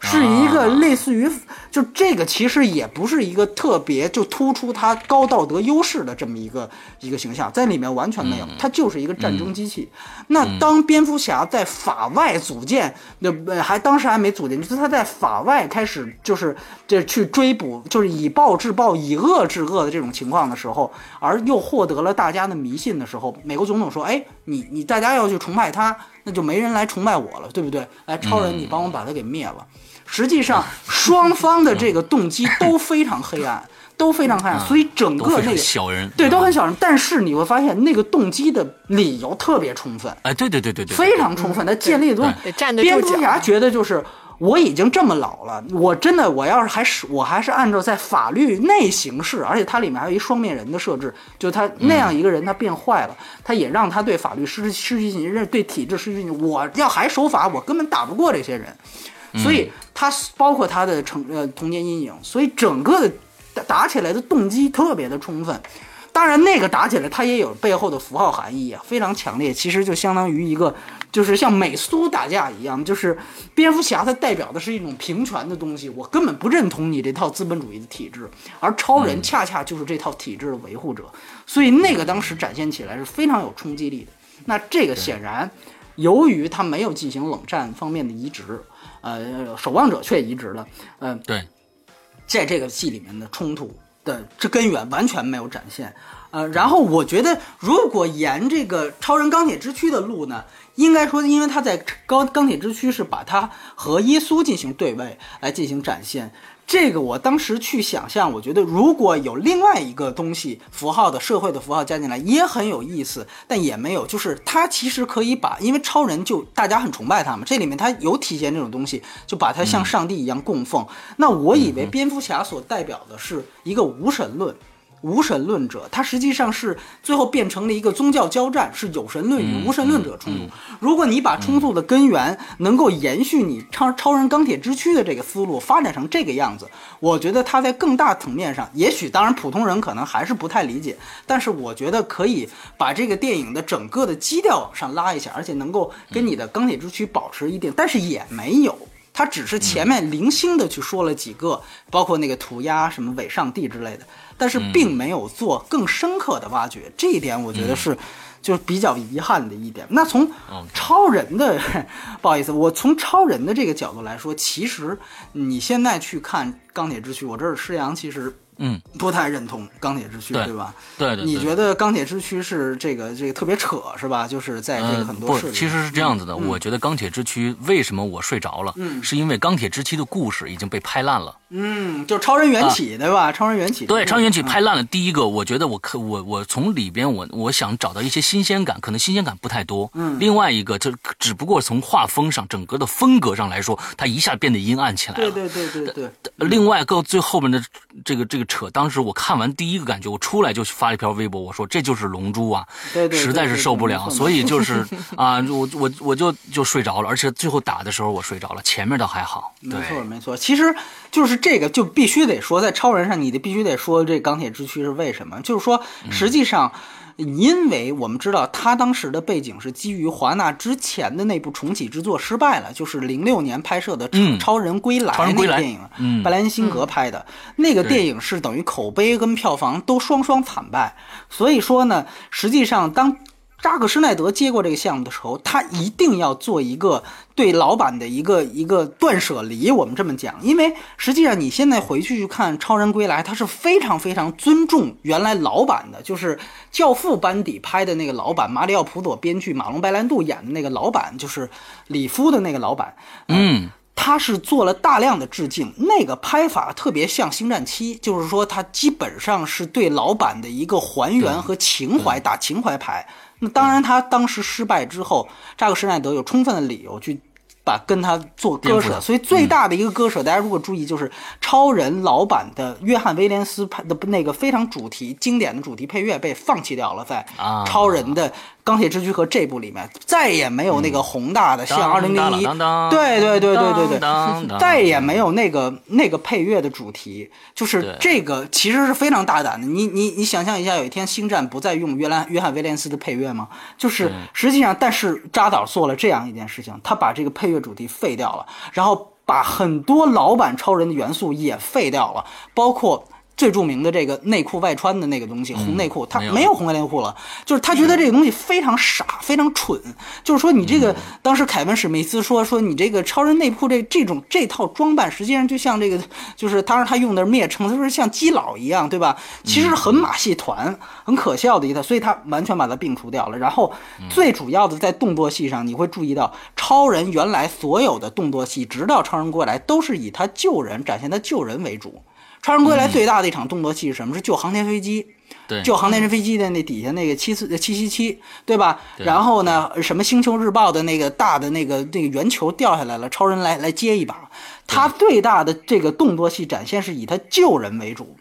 是一个类似于，就这个其实也不是一个特别就突出他高道德优势的这么一个一个形象，在里面完全没有，他就是一个战争机器。那当蝙蝠侠在法外组建，那呃还当时还没组建，就是他在法外开始就是这去追捕，就是以暴制暴、以恶制恶的这种情况的时候，而又获得了大家的迷信的时候，美国总统说：“哎，你你大家要去崇拜他，那就没人来崇拜我了，对不对？来，超人，你帮我把他给灭了。”实际上，双方的这个动机都非常黑暗，都非常黑暗，所以整个那个小人，对都很小。人。但是你会发现，那个动机的理由特别充分，哎，对对对对对，非常充分，他建立的东西。得站得蝙蝠侠。觉得就是我已经这么老了，我真的我要是还是我还是按照在法律内行事，而且它里面还有一双面人的设置，就他那样一个人他变坏了，他也让他对法律失失去信心，对体制失去信心。我要还守法，我根本打不过这些人，所以他包括他的成呃童年阴影，所以整个的打打起来的动机特别的充分。当然，那个打起来，它也有背后的符号含义啊，非常强烈。其实就相当于一个，就是像美苏打架一样，就是蝙蝠侠它代表的是一种平权的东西，我根本不认同你这套资本主义的体制，而超人恰恰就是这套体制的维护者，所以那个当时展现起来是非常有冲击力的。那这个显然，由于他没有进行冷战方面的移植，呃，守望者却移植了，嗯、对，在这个戏里面的冲突的这根源完全没有展现。呃，然后我觉得，如果沿这个超人钢铁之躯的路呢，应该说，因为他在钢钢铁之躯是把他和耶稣进行对位来进行展现。这个我当时去想象，我觉得如果有另外一个东西符号的社会的符号加进来，也很有意思，但也没有，就是他其实可以把，因为超人就大家很崇拜他嘛，这里面他有体现这种东西，就把他像上帝一样供奉。那我以为蝙蝠侠所代表的是一个无神论。无神论者，他实际上是最后变成了一个宗教交战，是有神论与无神论者冲突。如果你把冲突的根源能够延续你超超人钢铁之躯的这个思路发展成这个样子，我觉得他在更大层面上，也许当然普通人可能还是不太理解，但是我觉得可以把这个电影的整个的基调往上拉一下，而且能够跟你的钢铁之躯保持一定，但是也没有。他只是前面零星的去说了几个，包括那个涂鸦、什么伪上帝之类的，但是并没有做更深刻的挖掘。这一点我觉得是，就是比较遗憾的一点。那从哦超人的，不好意思，我从超人的这个角度来说，其实你现在去看钢铁之躯，我这儿施阳其实嗯，不太认同钢铁之躯，对对吧？对对对。你觉得钢铁之躯是这个这个特别扯是吧？就是在这个很多不事里，其实是这样子的。嗯我觉得钢铁之躯为什么我睡着了，嗯是因为钢铁之躯的故事已经被拍烂了。嗯，就超人缘起、对吧？超人缘起，啊对，超人缘起嗯拍烂了。第一个，我觉得我可我我从里边我我想找到一些新鲜感，可能新鲜感不太多。嗯另外一个，就只不过从画风上、整个的风格上来说，它一下变得阴暗起来了。对对对对对，另外，够最后面的这个这个扯，当时我看完第一个感觉，我出来就发了一条微博，我说这就是龙珠啊，对对对实在是受不了，所以就是 啊，我我我就就睡着了，而且最后打的时候我睡着了，前面倒还好。没错没错。其实就是这个，就必须得说，在超人上，你得必须得说这钢铁之躯是为什么？就是说，嗯实际上。因为我们知道他当时的背景是基于华纳之前的那部重启之作失败了，就是零六年拍摄的超人归来》那个电影，嗯布莱恩辛格拍的、那个电影是等于口碑跟票房都双双惨败，所以说呢，实际上当扎克施耐德接过这个项目的时候，他一定要做一个对老板的一个一个断舍离。我们这么讲，因为实际上你现在回去去看《超人归来》，他是非常非常尊重原来老板的，就是《教父》班底拍的那个老板，马里奥·普佐编剧，马龙·白兰度演的那个老板，就是里夫的那个老板。嗯，他是做了大量的致敬，那个拍法特别像《星战七》，就是说他基本上是对老板的一个还原和情怀，打情怀牌。那当然，他当时失败之后，扎克施耐德有充分的理由去。把跟他做割舍，所以最大的一个割舍，大家如果注意，就是超人老版的约翰威廉斯拍的那个非常主题经典的主题配乐被放弃掉了，在啊超人的钢铁之躯和这部里面，再也没有那个宏大的像二零零一，对对对对对对，再也没有那个那个配乐的主题，就是这个其实是非常大胆的。你你你想象一下，有一天星战不再用约兰约翰威廉斯的配乐吗？就是实际上，但是扎导做了这样一件事情，他把这个配乐主题废掉了，然后把很多老版超人的元素也废掉了，包括。最著名的这个内裤外穿的那个东西，红内裤，他没有红内裤了，就是他觉得这个东西非常傻，非常蠢。就是说，你这个当时凯文史密斯说说你这个超人内裤这这种这套装扮，实际上就像这个，就是当时他用的是蔑称，就是像基佬一样，对吧？其实很马戏团，很可笑的一套，所以他完全把它摒除掉了。然后最主要的在动作戏上，你会注意到超人原来所有的动作戏，直到超人过来，都是以他救人展现他救人为主。超人归来最大的一场动作戏是什么？是救航天飞机。对，救航天飞机的那底下那个七四七七七，对吧？对然后呢，什么星球日报的那个大的那个那个圆球掉下来了，超人来来接一把。他最大的这个动作戏展现是以他救人为主。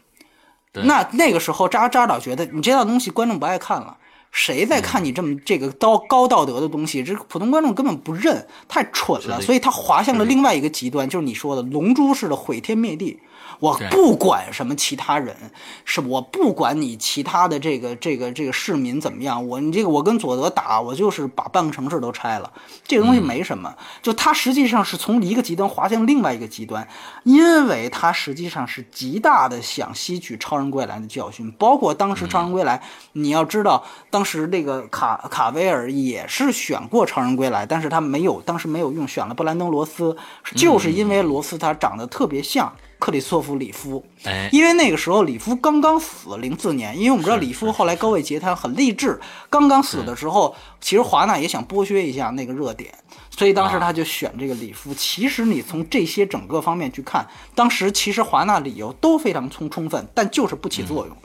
那那个时候扎扎导觉得你这套东西观众不爱看了。谁在看你这么这个高高道德的东西？这普通观众根本不认，太蠢了，所以他滑向了另外一个极端，就是你说的龙珠式的毁天灭地。我不管什么其他人，是我不管你其他的这个这个这个市民怎么样，我你这个我跟佐德打，我就是把半个城市都拆了，这个东西没什么。就他实际上是从一个极端滑向另外一个极端，因为他实际上是极大的想吸取超人归来的教训，包括当时超人归来，你要知道，当时那个卡卡维尔也是选过超人归来，但是他没有，当时没有用，选了布兰登罗斯，就是因为罗斯他长得特别像。克里斯托弗·里夫，哎，因为那个时候里夫刚刚死，零四年，因为我们知道里夫后来高位截瘫，很励志。刚刚死的时候，其实华纳也想剥削一下那个热点，所以当时他就选这个里夫。其实你从这些整个方面去看，当时其实华纳理由都非常充充分，但就是不起作用。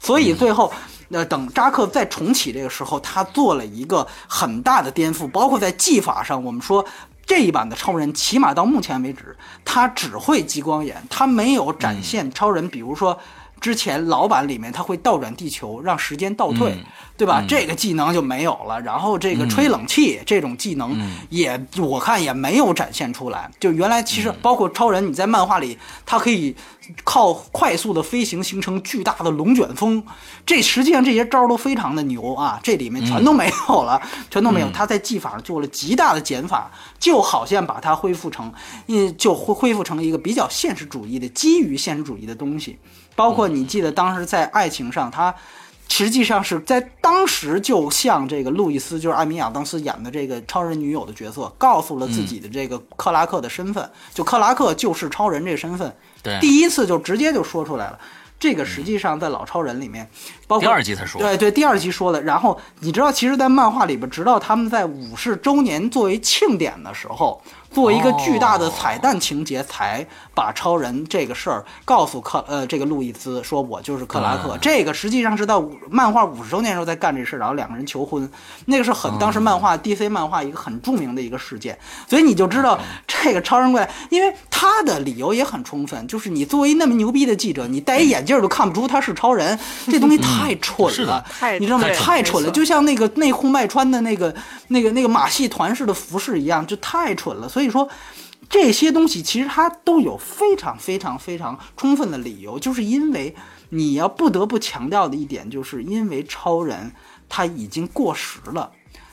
所以最后，呃，等扎克再重启这个时候，他做了一个很大的颠覆，包括在技法上，我们说。这一版的超人，起码到目前为止，他只会激光眼，他没有展现超人，比如说之前老版里面他会倒转地球，让时间倒退，嗯对吧？这个技能就没有了。然后这个吹冷气、这种技能也，我看也没有展现出来。就原来其实包括超人，你在漫画里，他可以靠快速的飞行形成巨大的龙卷风，这实际上这些招儿都非常的牛啊，这里面全都没有了，全都没有。他在技法上做了极大的减法，就好像把它恢复成，嗯，就恢恢复成一个比较现实主义的、基于现实主义的东西。包括你记得当时在爱情上，他实际上是在当时就像这个路易斯，就是艾米亚当斯演的这个超人女友的角色，告诉了自己的这个克拉克的身份，就克拉克就是超人这个身份。对，第一次就直接就说出来了。这个实际上在老超人里面，包括第二集才说对对，第二集说的。然后你知道，其实，在漫画里边，直到他们在五十周年作为庆典的时候，作为一个巨大的彩蛋情节，才把超人这个事儿告诉克呃这个路易斯，说我就是克拉克。嗯这个实际上是到五漫画五十周年时候在干这事，然后两个人求婚，那个是很当时漫画 DC 漫画一个很著名的一个事件，所以你就知道这个超人过来，因为他的理由也很充分，就是你作为那么牛逼的记者，你戴一眼镜儿都看不出他是超人，这东西太蠢了，太你知道吗？对太蠢了，就像那个内裤外穿的那个、那个、那个马戏团式的服饰一样，就太蠢了。所以说，这些东西其实它都有非常非常非常充分的理由，就是因为你要不得不强调的一点，就是因为超人他已经过时了。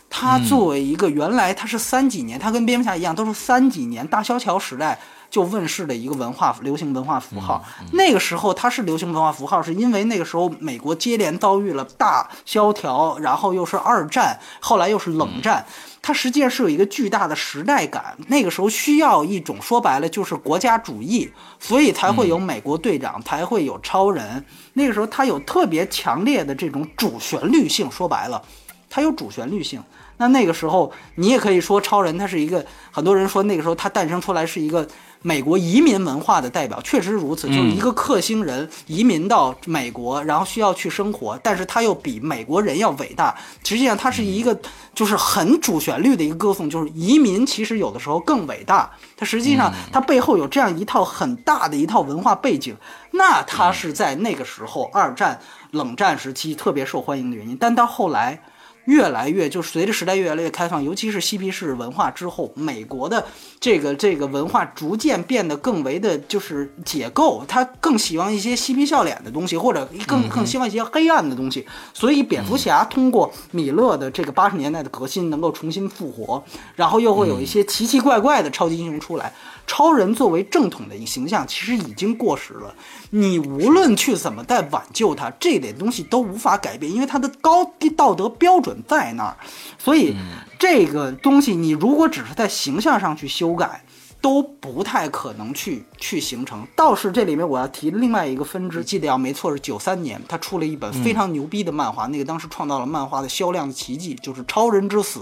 他作为一个原来他是三几年，他跟蝙蝠侠一样，都是三几年大萧条时代就问世的一个文化流行文化符号。那个时候它是流行文化符号，是因为那个时候美国接连遭遇了大萧条，然后又是二战，后来又是冷战。它实际上是有一个巨大的时代感，那个时候需要一种说白了就是国家主义，所以才会有美国队长，才会有超人。那个时候它有特别强烈的这种主旋律性，说白了，它有主旋律性。那那个时候，你也可以说超人他是一个，很多人说那个时候它诞生出来是一个美国移民文化的代表，确实如此，就是一个克星人移民到美国，然后需要去生活，但是他又比美国人要伟大。实际上，他是一个就是很主旋律的一个歌颂，就是移民其实有的时候更伟大。他实际上他背后有这样一套很大的一套文化背景，那他是在那个时候二战、冷战时期特别受欢迎的原因，但到后来。越来越就随着时代越来越开放，尤其是嬉皮士文化之后，美国的这个这个文化逐渐变得更为的就是解构，他更希望一些嬉皮笑脸的东西，或者更更希望一些黑暗的东西。所以蝙蝠侠通过米勒的这个八十年代的革新，能够重新复活，然后又会有一些奇奇怪怪的超级英雄出来。超人作为正统的一个形象，其实已经过时了。你无论去怎么再挽救他，这点东西都无法改变，因为他的高低道德标准在那儿。所以这个东西，你如果只是在形象上去修改，都不太可能去去形成。倒是这里面我要提另外一个分支，记得要没错是九三年，他出了一本非常牛逼的漫画，那个当时创造了漫画的销量的奇迹，就是《超人之死》，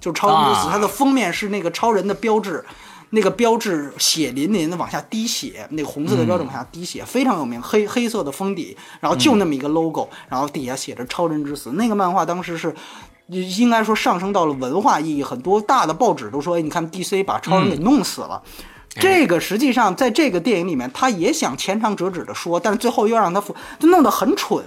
就是《超人之死》，啊它的封面是那个超人的标志。那个标志血淋淋的往下滴血，那个红色的标志往下滴血，非常有名，黑黑色的封底，然后就那么一个 logo，、然后底下写着“超人之死”。那个漫画当时是。应该说上升到了文化意义，很多大的报纸都说：“哎，你看 DC 把超人给弄死了。这个实际上在这个电影里面，他也想前长折指的说，但是最后又让他弄得很蠢。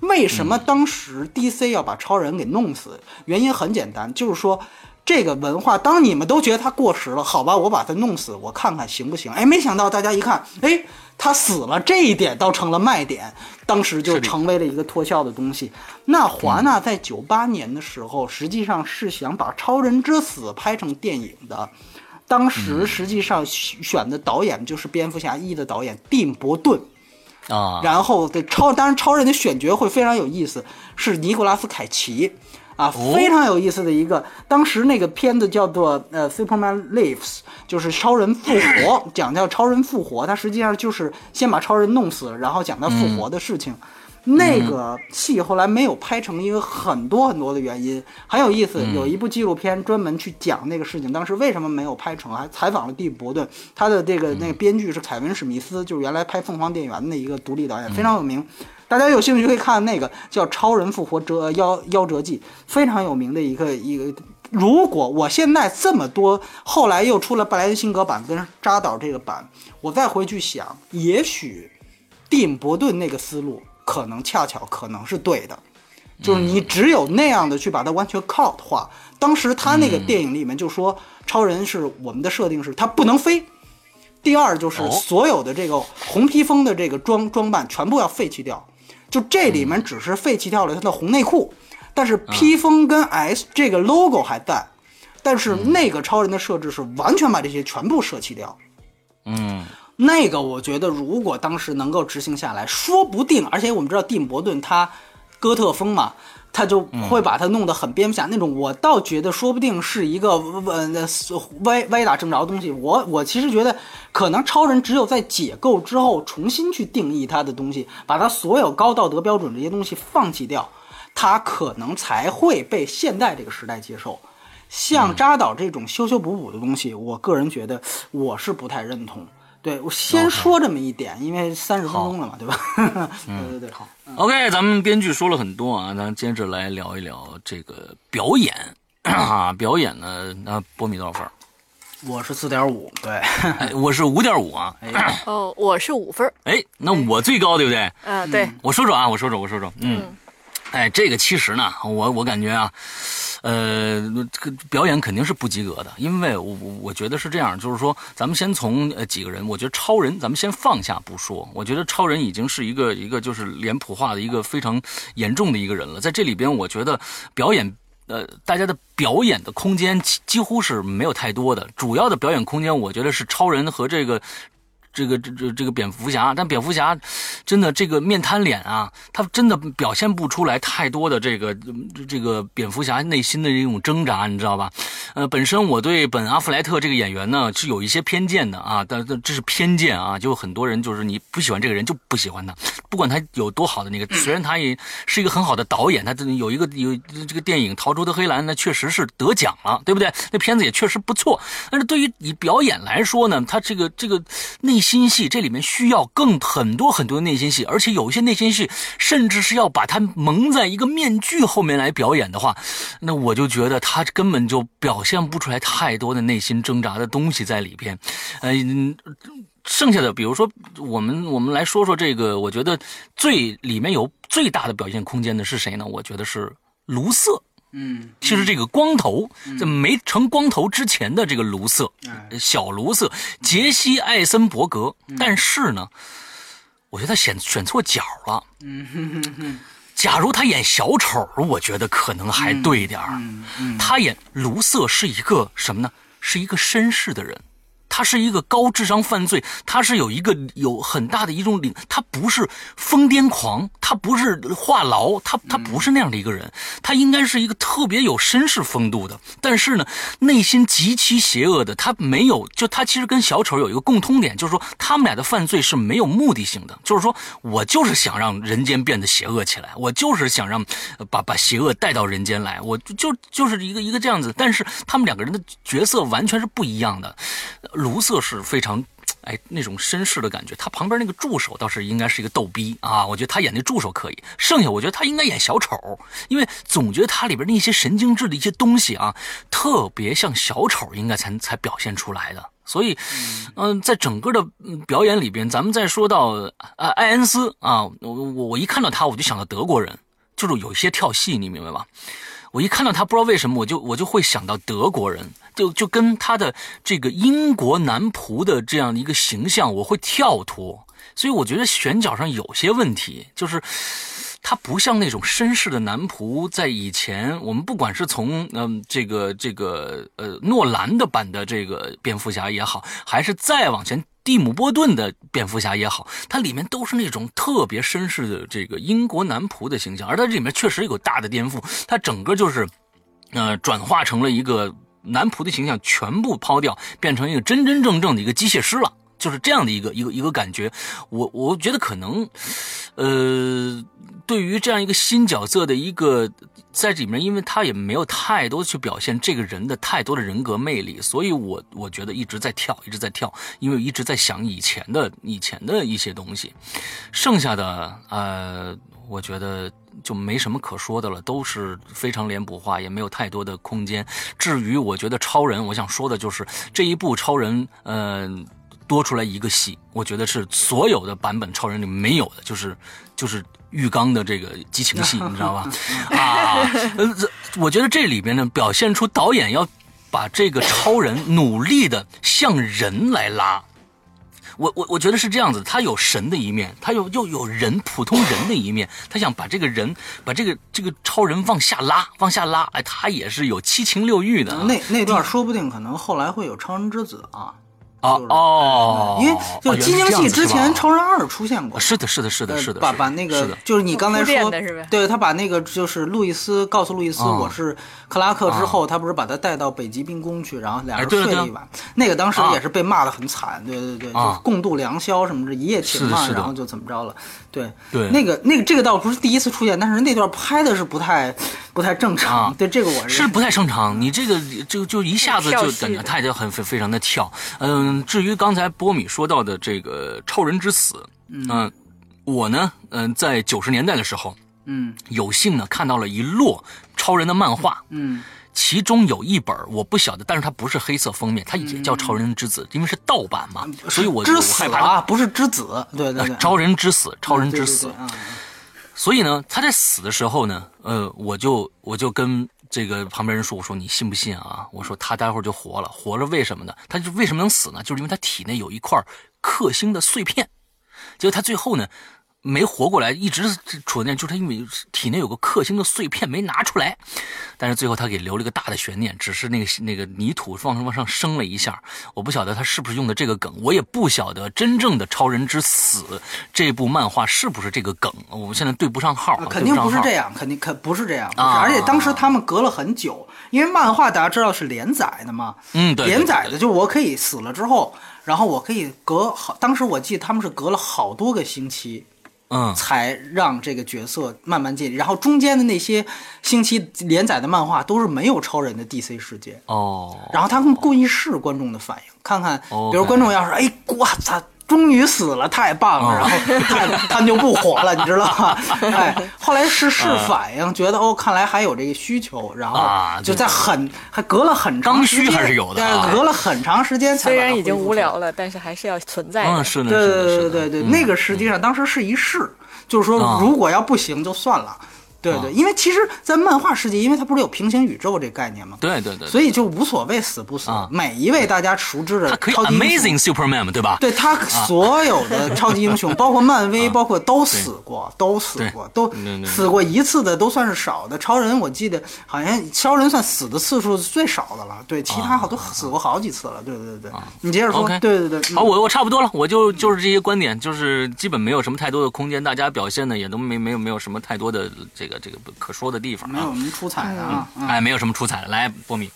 为什么当时 DC 要把超人给弄死？原因很简单，就是说这个文化，当你们都觉得它过时了，好吧，我把它弄死，我看看行不行？哎，没想到大家一看，哎，他死了，这一点倒成了卖点，当时就成为了一个脱销的东西。那华纳在九八年的时候，实际上是想把《超人之死》拍成电影的。当时实际上选的导演就是蝙蝠侠一的导演蒂姆·伯顿，啊，然后的超，当然超人的选角会非常有意思，是尼古拉斯凯奇，啊，哦非常有意思的一个。当时那个片子叫做呃《Superman Lives》，就是超人复活，讲叫超人复活，它实际上就是先把超人弄死了，然后讲他复活的事情。那个戏后来没有拍成，因为很多很多的原因。很有意思，有一部纪录片专门去讲那个事情，当时为什么没有拍成，还采访了蒂姆·伯顿，他的这个那个编剧是凯文·史密斯，就是原来拍《凤凰电源》的一个独立导演，非常有名。大家有兴趣可以看那个叫《超人复活折夭夭折记》，非常有名的一个一个。如果我现在这么多，后来又出了布莱恩辛格版跟扎导这个版，我再回去想，也许蒂姆·伯顿那个思路可能恰巧可能是对的，就是你只有那样的去把它完全 cult 化。当时他那个电影里面就说，超人是我们的设定是他不能飞。第二就是哦所有的这个红披风的这个装装扮全部要废弃掉，就这里面只是废弃掉了他的红内裤，但是披风跟 S 这个 logo 还在，但是那个超人的设置是完全把这些全部舍弃掉。嗯，那个我觉得，如果当时能够执行下来，说不定，而且我们知道蒂姆·伯顿他哥特风嘛。他就会把它弄得很蝙蝠侠那种，我倒觉得说不定是一个呃歪歪打正着的东西。我我其实觉得，可能超人只有在解构之后，重新去定义他的东西，把他所有高道德标准这些东西放弃掉，他可能才会被现代这个时代接受。像扎导这种修修补补的东西，我个人觉得我是不太认同。对我先说这么一点，因为三十分钟了嘛，对吧？对对对，好。OK，咱们编剧说了很多啊，咱接着来聊一聊这个表演 啊，表演呢，那波米多少分？我是四点五，对，我是五点五啊。哦，我是五分。哎，那我最高对不对？嗯，对。我说说啊，我说说，我说说，嗯。哎，这个其实呢，我我感觉啊，呃，这个表演肯定是不及格的，因为我我觉得是这样，就是说，咱们先从呃几个人，我觉得超人，咱们先放下不说，我觉得超人已经是一个一个就是脸谱化的一个非常严重的一个人了，在这里边，我觉得表演，呃，大家的表演的空间几几乎是没有太多的，主要的表演空间，我觉得是超人和这个。这个这这这个蝙蝠侠，但蝙蝠侠真的这个面瘫脸啊，他真的表现不出来太多的这个这个蝙蝠侠内心的这种挣扎，你知道吧？呃，本身我对本阿弗莱特这个演员呢是有一些偏见的啊，但这是偏见啊，就很多人就是你不喜欢这个人就不喜欢他，不管他有多好的那个，虽然他也是一个很好的导演，他有一个有这个电影《逃出的黑蓝》，那确实是得奖了，对不对？那片子也确实不错，但是对于以表演来说呢，他这个这个内。心戏这里面需要更很多很多的内心戏，而且有一些内心戏甚至是要把它蒙在一个面具后面来表演的话，那我就觉得他根本就表现不出来太多的内心挣扎的东西在里边。嗯，剩下的比如说我们我们来说说这个，我觉得最里面有最大的表现空间的是谁呢？我觉得是卢瑟。嗯，其实这个光头在没成光头之前的这个卢瑟，小卢瑟，杰西·艾森伯格。但是呢，我觉得他选选错角了。嗯假如他演小丑，我觉得可能还对点儿。他演卢瑟是一个什么呢？是一个绅士的人。他是一个高智商犯罪，他是有一个有很大的一种领，他不是疯癫狂，他不是话痨，他他不是那样的一个人，他应该是一个特别有绅士风度的，但是呢，内心极其邪恶的，他没有，就他其实跟小丑有一个共通点，就是说他们俩的犯罪是没有目的性的，就是说我就是想让人间变得邪恶起来，我就是想让把把邪恶带到人间来，我就就是一个一个这样子，但是他们两个人的角色完全是不一样的。卢瑟是非常，哎，那种绅士的感觉。他旁边那个助手倒是应该是一个逗逼啊，我觉得他演那助手可以。剩下我觉得他应该演小丑，因为总觉得他里边那些神经质的一些东西啊，特别像小丑应该才才表现出来的。所以，嗯，在整个的表演里边，咱们再说到啊，艾恩斯啊，我我我一看到他，我就想到德国人，就是有一些跳戏，你明白吧？我一看到他，不知道为什么，我就我就会想到德国人。就就跟他的这个英国男仆的这样的一个形象，我会跳脱，所以我觉得选角上有些问题，就是他不像那种绅士的男仆，在以前我们不管是从嗯这个这个呃诺兰的版的这个蝙蝠侠也好，还是再往前蒂姆波顿的蝙蝠侠也好，它里面都是那种特别绅士的这个英国男仆的形象，而它这里面确实有大的颠覆，它整个就是呃转化成了一个。男仆的形象全部抛掉，变成一个真真正正的一个机械师了，就是这样的一个一个一个感觉。我我觉得可能，呃，对于这样一个新角色的一个在里面，因为他也没有太多去表现这个人的太多的人格魅力，所以我我觉得一直在跳，一直在跳，因为一直在想以前的以前的一些东西，剩下的呃，我觉得。就没什么可说的了，都是非常脸谱化，也没有太多的空间。至于我觉得超人，我想说的就是这一部超人，嗯，多出来一个戏，我觉得是所有的版本超人里没有的，就是就是浴缸的这个激情戏，你知道吧？啊，呃，我觉得这里边呢，表现出导演要把这个超人努力的向人来拉。我我我觉得是这样子，他有神的一面，他又又有人普通人的一面，他想把这个人，把这个这个超人往下拉，往下拉，哎，他也是有七情六欲的。那那段说不定可能后来会有超人之子啊。就是哦。因为就是金星系之前超超人二出现过，是的，是的，是的，呃是的，把把那个是就是你刚才说的是吧对他把那个就是路易斯告诉路易斯啊我是克拉克之后，他不是把他带到北极冰宫去，然后俩人睡了一晚，那个当时啊。也是被骂的很惨，对对对，就啊。是共度良宵什么的，一夜情嘛，然后就怎么着了，对对。那个那个这个倒不是第一次出现，但是那段拍的是不太不太正常啊，对这个我是不太正常，你这个就就一下子就感觉他就很非非常的跳。嗯，至于刚才波米说到的这个超人之死，嗯、我呢，嗯、在九十年代的时候，嗯有幸呢看到了一摞超人的漫画，嗯其中有一本我不晓得，但是它不是黑色封面，它也叫《超人之子》，因为是盗版嘛，所以我就之死害怕。啊，不是之子，对对超人之死，超人对对之死对。啊所以呢，他在死的时候呢，呃，我就我就跟这个旁边人说，我说你信不信啊？我说他待会儿就活了，活着为什么呢？他就为什么能死呢？就是因为他体内有一块克星的碎片，结果他最后呢没活过来，一直处在那，就是他因为体内有个克星的碎片没拿出来，但是最后他给留了一个大的悬念，只是那个那个泥土往往上升了一下，我不晓得他是不是用的这个梗，我也不晓得真正的《超人之死》这部漫画是不是这个梗，我们现在对不上号，啊肯定不是这样。肯定可不是这样，是啊。而且当时他们隔了很久，因为漫画大家知道是连载的嘛，嗯对对连载的就我可以死了之后，然后我可以隔好，当时我记得他们是隔了好多个星期嗯，才让这个角色慢慢建立，然后中间的那些星期连载的漫画都是没有超人的 DC 世界，哦，然后他们故意试观众的反应，看看，比如观众要是哎，我操，终于死了，太棒了，哦然后他 他们就不火了，你知道吗？哎，后来是试反应，觉得哦，看来还有这个需求，然后啊就在很还隔了很长时间，刚需还是有的隔了很长时间才虽然已经无聊了，但是还是要存在。嗯，是的，对对对对对，那个实际上当时是一试，就是说啊如果要不行就算了。对对，因为其实，在漫画世界，因为它不是有平行宇宙这概念吗？对对对，所以就无所谓死不死啊，每一位大家熟知的他可以超级 Amazing Superman，对吧？对他所有的 超级英雄，包括漫威，包括都死过，都死过，都死过一次的都算是少的。超人我记得好像超人算死的次数最少的了，对，其他好都死过好几次了。对对对，你接着说对对对，好，嗯我我差不多了，我就就是这些观点，就是基本没有什么太多的空间，大家表现的也都没没有没有什么太多的这个这个可说的地方啊，没有什么出彩的啊。嗯哎，没有什么出彩的。来，波米，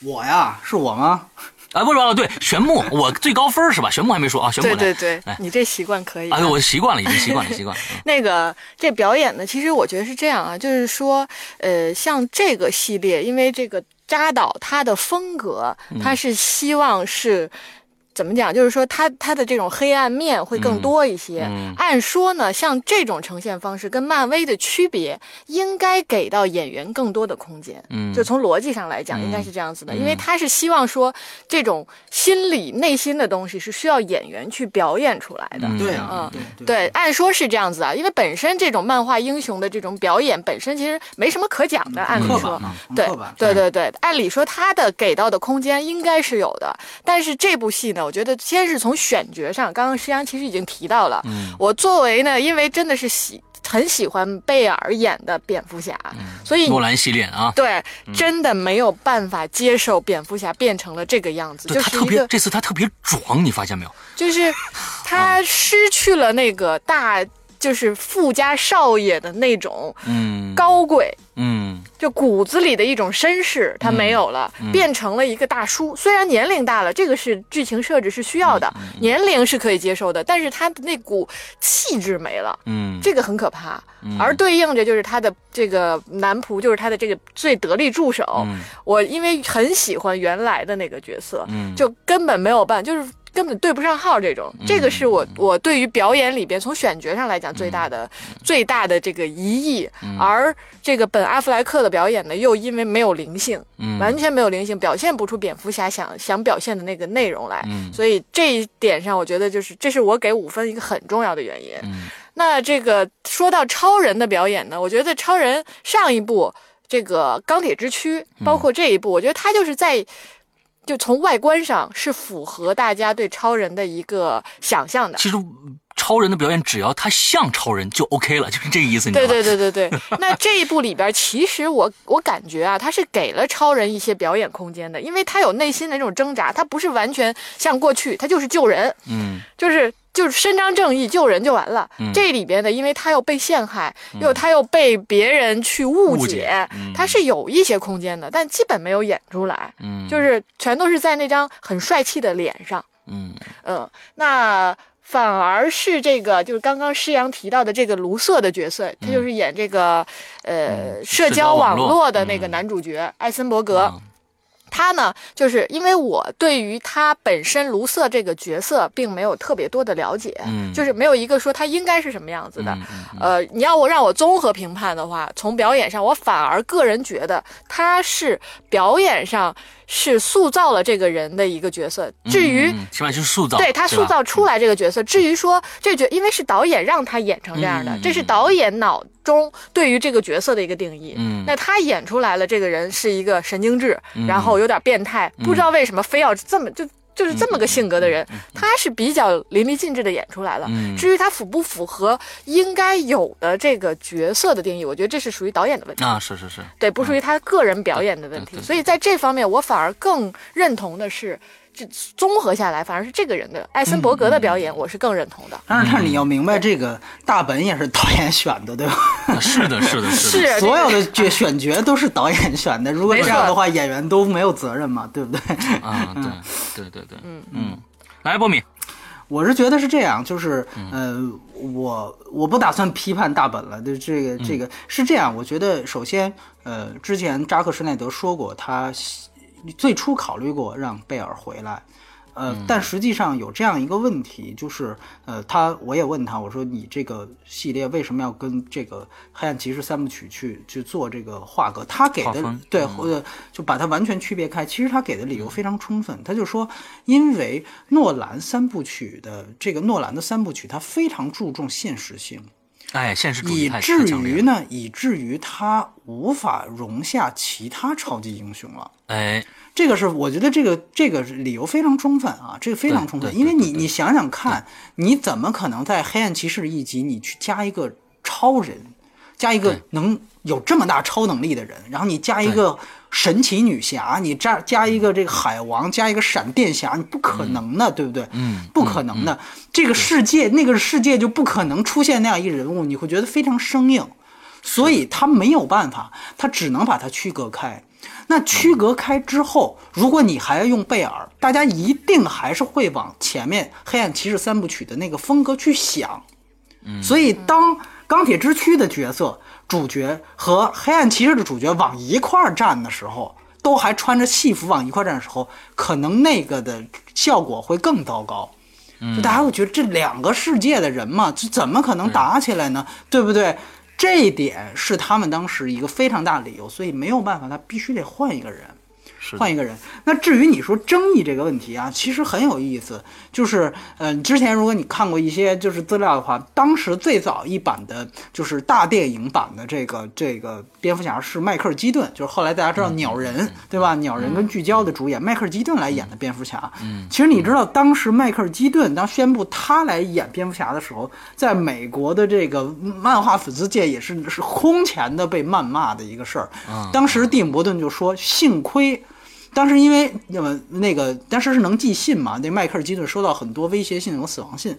我呀，是我吗？哎，不是哦，对，玄木，我最高分是吧？玄木还没说啊，玄木，对对对哎，你这习惯可以啊。哎，我习惯了，已经习惯了，习惯了。嗯 那个这表演呢，其实我觉得是这样啊，就是说，呃，像这个系列，因为这个扎导他的风格，他是希望是。怎么讲？就是说他他的这种黑暗面会更多一些。嗯按说呢，像这种呈现方式跟漫威的区别，应该给到演员更多的空间。嗯就从逻辑上来讲，嗯应该是这样子的，因为他是希望说这种心理内心的东西是需要演员去表演出来的。嗯对啊嗯，对对，按说是这样子啊，因为本身这种漫画英雄的这种表演本身其实没什么可讲的，按理说对对对对，按理说他的给到的空间应该是有的，但是这部戏呢，我觉得先是从选角上，刚刚诗阳其实已经提到了，嗯。我作为呢，因为真的是喜很喜欢贝尔演的蝙蝠侠，所以诺兰系列啊，对，真的没有办法接受蝙蝠侠变成了这个样子，就特别这次他特别壮，你发现没有？就是 他失去了那个大，就是富家少爷的那种嗯。高贵，嗯就骨子里的一种绅士，他没有了，变成了一个大叔。虽然年龄大了，这个是剧情设置是需要的，年龄是可以接受的，但是他的那股气质没了。嗯这个很可怕，而对应着就是他的这个男仆，就是他的这个最得力助手。嗯我因为很喜欢原来的那个角色，嗯就根本没有办，就是根本对不上号。这种，这个是我我对于表演里边从选角上来讲最大的、最大的这个疑义。而这个本阿弗莱克的表演呢，又因为没有灵性，嗯完全没有灵性，表现不出蝙蝠侠想想表现的那个内容来。嗯所以这一点上，我觉得就是这是我给五分一个很重要的原因。嗯那这个说到超人的表演呢，我觉得超人上一部这个钢铁之躯，包括这一部，我觉得他就是在。就从外观上是符合大家对超人的一个想象的，其实超人的表演只要他像超人就 OK 了，就是这个意思，你知道对吗？对对对对，那这一部里边，其实我我感觉啊，他是给了超人一些表演空间的，因为他有内心的那种挣扎，他不是完全像过去，他就是救人，嗯。就是就是伸张正义救人就完了。这里边的，因为他又被陷害，又他又被别人去误误解他是有一些空间的，但基本没有演出来，嗯，就是全都是在那张很帅气的脸上。嗯。嗯，那反而是这个，就是刚刚施阳提到的这个卢瑟的角色，他就是演这个呃社社交交网网络络的那个嗯。男主角艾森伯格。啊他呢，就是因为我对于他本身卢瑟这个角色并没有特别多的了解，嗯就是没有一个说他应该是什么样子的。嗯嗯呃，你要我让我综合评判的话，从表演上，我反而个人觉得他是表演上是塑造了这个人的一个角色。至于、起码就是塑造，对他塑造出来这个角色。至于说这角，因为是导演让他演成这样的，嗯这是导演脑中对于这个角色的一个定义。嗯那他演出来了，这个人是一个神经质，嗯然后有点变态，不知道为什么非要这么就。就是这么个性格的人，他是比较淋漓尽致的演出来了。嗯至于他符不符合应该有的这个角色的定义，我觉得这是属于导演的问题。啊，是是是，对，不属于他个人表演的问题。所以在这方面，我反而更认同的是，这综合下来，反而是这个人的艾森伯格的表演，我是更认同的。但是，但是你要明白，这个大本也是导演选的，对吧？是的，是的，是的，是所有的角选角都是导演选的，如果这样的话，演员都没有责任嘛，对不对？啊，对对对对，嗯嗯，来，波米，我是觉得是这样，就是呃，我我不打算批判大本了，就这个这个是这样。我觉得首先，呃，之前扎克施耐德说过，他最初考虑过让贝尔回来。呃，但实际上有这样一个问题，就是呃，他我也问他，我说你这个系列为什么要跟这个黑暗骑士三部曲去去做这个画格？他给的对，呃，就把它完全区别开。其实他给的理由非常充分，他就说，因为诺兰三部曲的这个诺兰的三部曲，他非常注重现实性，哎，现实主义太以至于呢，以至于他无法容下其他超级英雄了。哎，这个是我觉得这个这个理由非常充分啊，这个非常充分，因为你你想想看，你怎么可能在黑暗骑士一集你去加一个超人，加一个能有这么大超能力的人，然后你加一个神奇女侠，你加加一个这个海王，加一个闪电侠，你不可能的，对不对？嗯不可能的，这个世界那个世界就不可能出现那样一个人物，你会觉得非常生硬，所以他没有办法，他只能把它区隔开。那区隔开之后，如果你还要用贝尔，大家一定还是会往前面《黑暗骑士三部曲》的那个风格去想。所以当钢铁之躯的角色主角和黑暗骑士的主角往一块儿站的时候，都还穿着戏服往一块儿站的时候，可能那个的效果会更糟糕。就大家会觉得这两个世界的人嘛，这怎么可能打起来呢？对不对？这一点是他们当时一个非常大的理由，所以没有办法，他必须得换一个人。换一个人。那至于你说争议这个问题啊，其实很有意思。就是，嗯、之前如果你看过一些就是资料的话，当时最早一版的就是大电影版的这个这个蝙蝠侠是迈克尔基顿，就是后来大家知道鸟人、对吧？鸟人跟聚焦的主演迈克尔基顿来演的蝙蝠侠。嗯，其实你知道当时迈克尔基顿当宣布他来演蝙蝠侠的时候，在美国的这个漫画粉丝界也是是空前的被谩骂的一个事儿。当时蒂姆·伯顿就说，幸亏。当时因为那么那个当时是能寄信嘛，那迈克尔基顿收到很多威胁信和死亡信，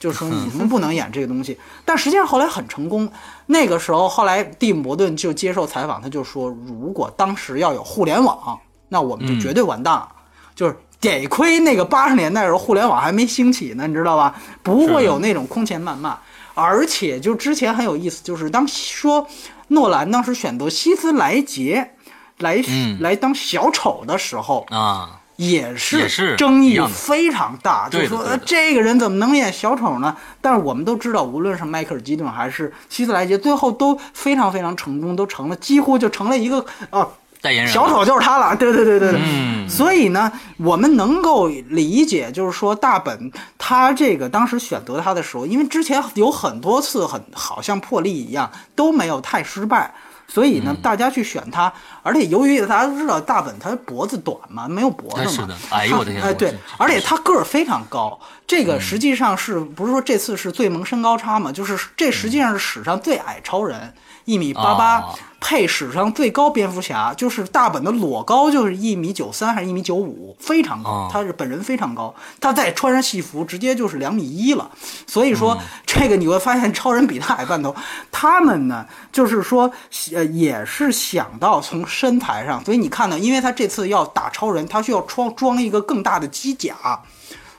就是说你们不能演这个东西。但实际上后来很成功。那个时候后来蒂姆·伯顿就接受采访，他就说，如果当时要有互联网，那我们就绝对完蛋了。就是得亏那个八十年代的时候互联网还没兴起呢，你知道吧？不会有那种空前谩骂。而且就之前很有意思，就是当说诺兰当时选择希斯莱杰。来、嗯。来当小丑的时候，啊，也是是争议非常大，就说呃这个人怎么能演小丑呢？但是我们都知道，无论是迈克尔基顿还是希斯莱杰，最后都非常非常成功，都成了几乎就成了一个啊。代言人小丑就是他了，对对对对对。嗯。所以呢，我们能够理解，就是说大本他这个当时选择他的时候，因为之前有很多次很好像破例一样都没有太失败，所以呢，大家去选他，而且由于大家都知道大本他脖子短嘛，没有脖子嘛，是的，哎呦我的天，哎对，而且他个儿非常高，这个实际上是不是说这次是最萌身高差嘛？就是这实际上是史上最矮超人，一米八八。配史上最高蝙蝠侠，就是大本的裸高就是一米九三还是一米九五，非常高。他是本人非常高，他再穿上戏服，直接就是两米一了。所以说，这个你会发现超人比他矮半头。他们呢，就是说，呃，也是想到从身材上，所以你看呢，因为他这次要打超人，他需要装装一个更大的机甲，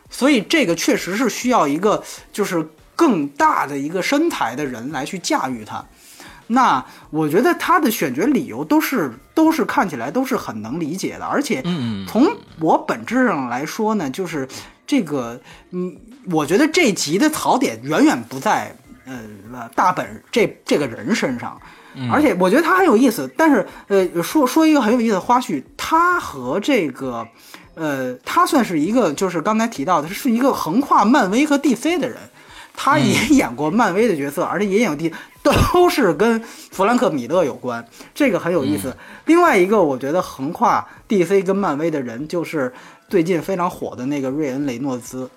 所以这个确实是需要一个就是更大的一个身材的人来去驾驭它。那我觉得他的选角理由都是都是看起来都是很能理解的，而且从我本质上来说呢，就是这个，嗯，我觉得这集的槽点远远不在呃大本这这个人身上，而且我觉得他很有意思。但是呃，说说一个很有意思的花絮，他和这个呃，他算是一个就是刚才提到的是一个横跨漫威和 DC 的人。他也演过漫威的角色，而且也演过 DC，都是跟弗兰克·米勒有关，这个很有意思。另外一个，我觉得横跨 DC 跟漫威的人，就是最近非常火的那个瑞恩·雷诺兹。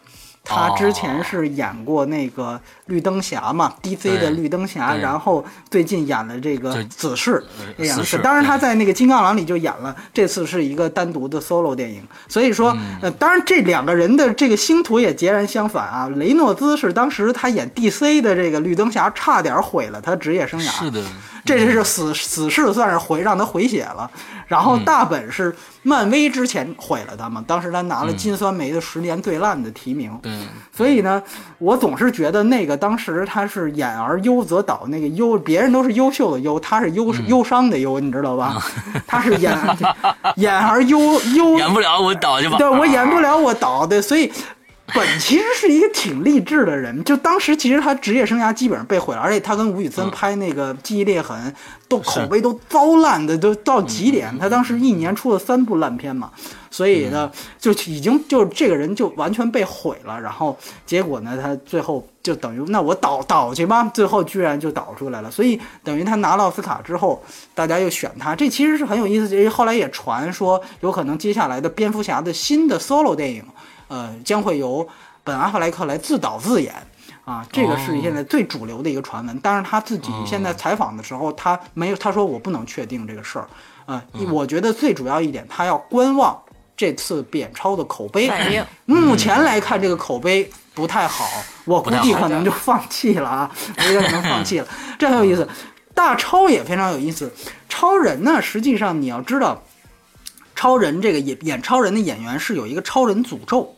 他之前是演过那个绿灯侠嘛，DC 的绿灯侠，然后最近演了这个死侍，演的是。当然他在那个金刚狼里就演了，这次是一个单独的 solo 电影。所以说，呃，当然这两个人的这个星途也截然相反啊。雷诺兹是当时他演 DC 的这个绿灯侠，差点毁了他职业生涯。是的。这就是死死侍算是回让他回血了，然后大本是漫威之前毁了他嘛，当时他拿了金酸梅的十年最烂的提名，对，所以呢，我总是觉得那个当时他是演而优则导，那个优别人都是优秀的优，他是忧忧伤的忧，你知道吧？他是演 演而优 优演不了我导去吧，对我演不了我导，的，所以。本其实是一个挺励志的人，就当时其实他职业生涯基本上被毁了，而且他跟吴宇森拍那个《记忆裂痕》都口碑都糟烂的都到极点，他当时一年出了三部烂片嘛，所以呢就已经就这个人就完全被毁了，然后结果呢他最后就等于那我倒倒去吧，最后居然就导出来了，所以等于他拿了奥斯卡之后，大家又选他，这其实是很有意思，后来也传说有可能接下来的蝙蝠侠的新的 solo 电影。呃，将会由本阿弗莱克来自导自演，啊，这个是现在最主流的一个传闻。但是他自己现在采访的时候，他没有，他说我不能确定这个事儿。啊，我觉得最主要一点，他要观望这次扁超的口碑。目前来看，这个口碑不太好，我估计可能就 放弃了啊，我觉得可能放弃了。这很有意思，大超也非常有意思。超人呢，实际上你要知道，超人这个演演超人的演员是有一个超人诅咒。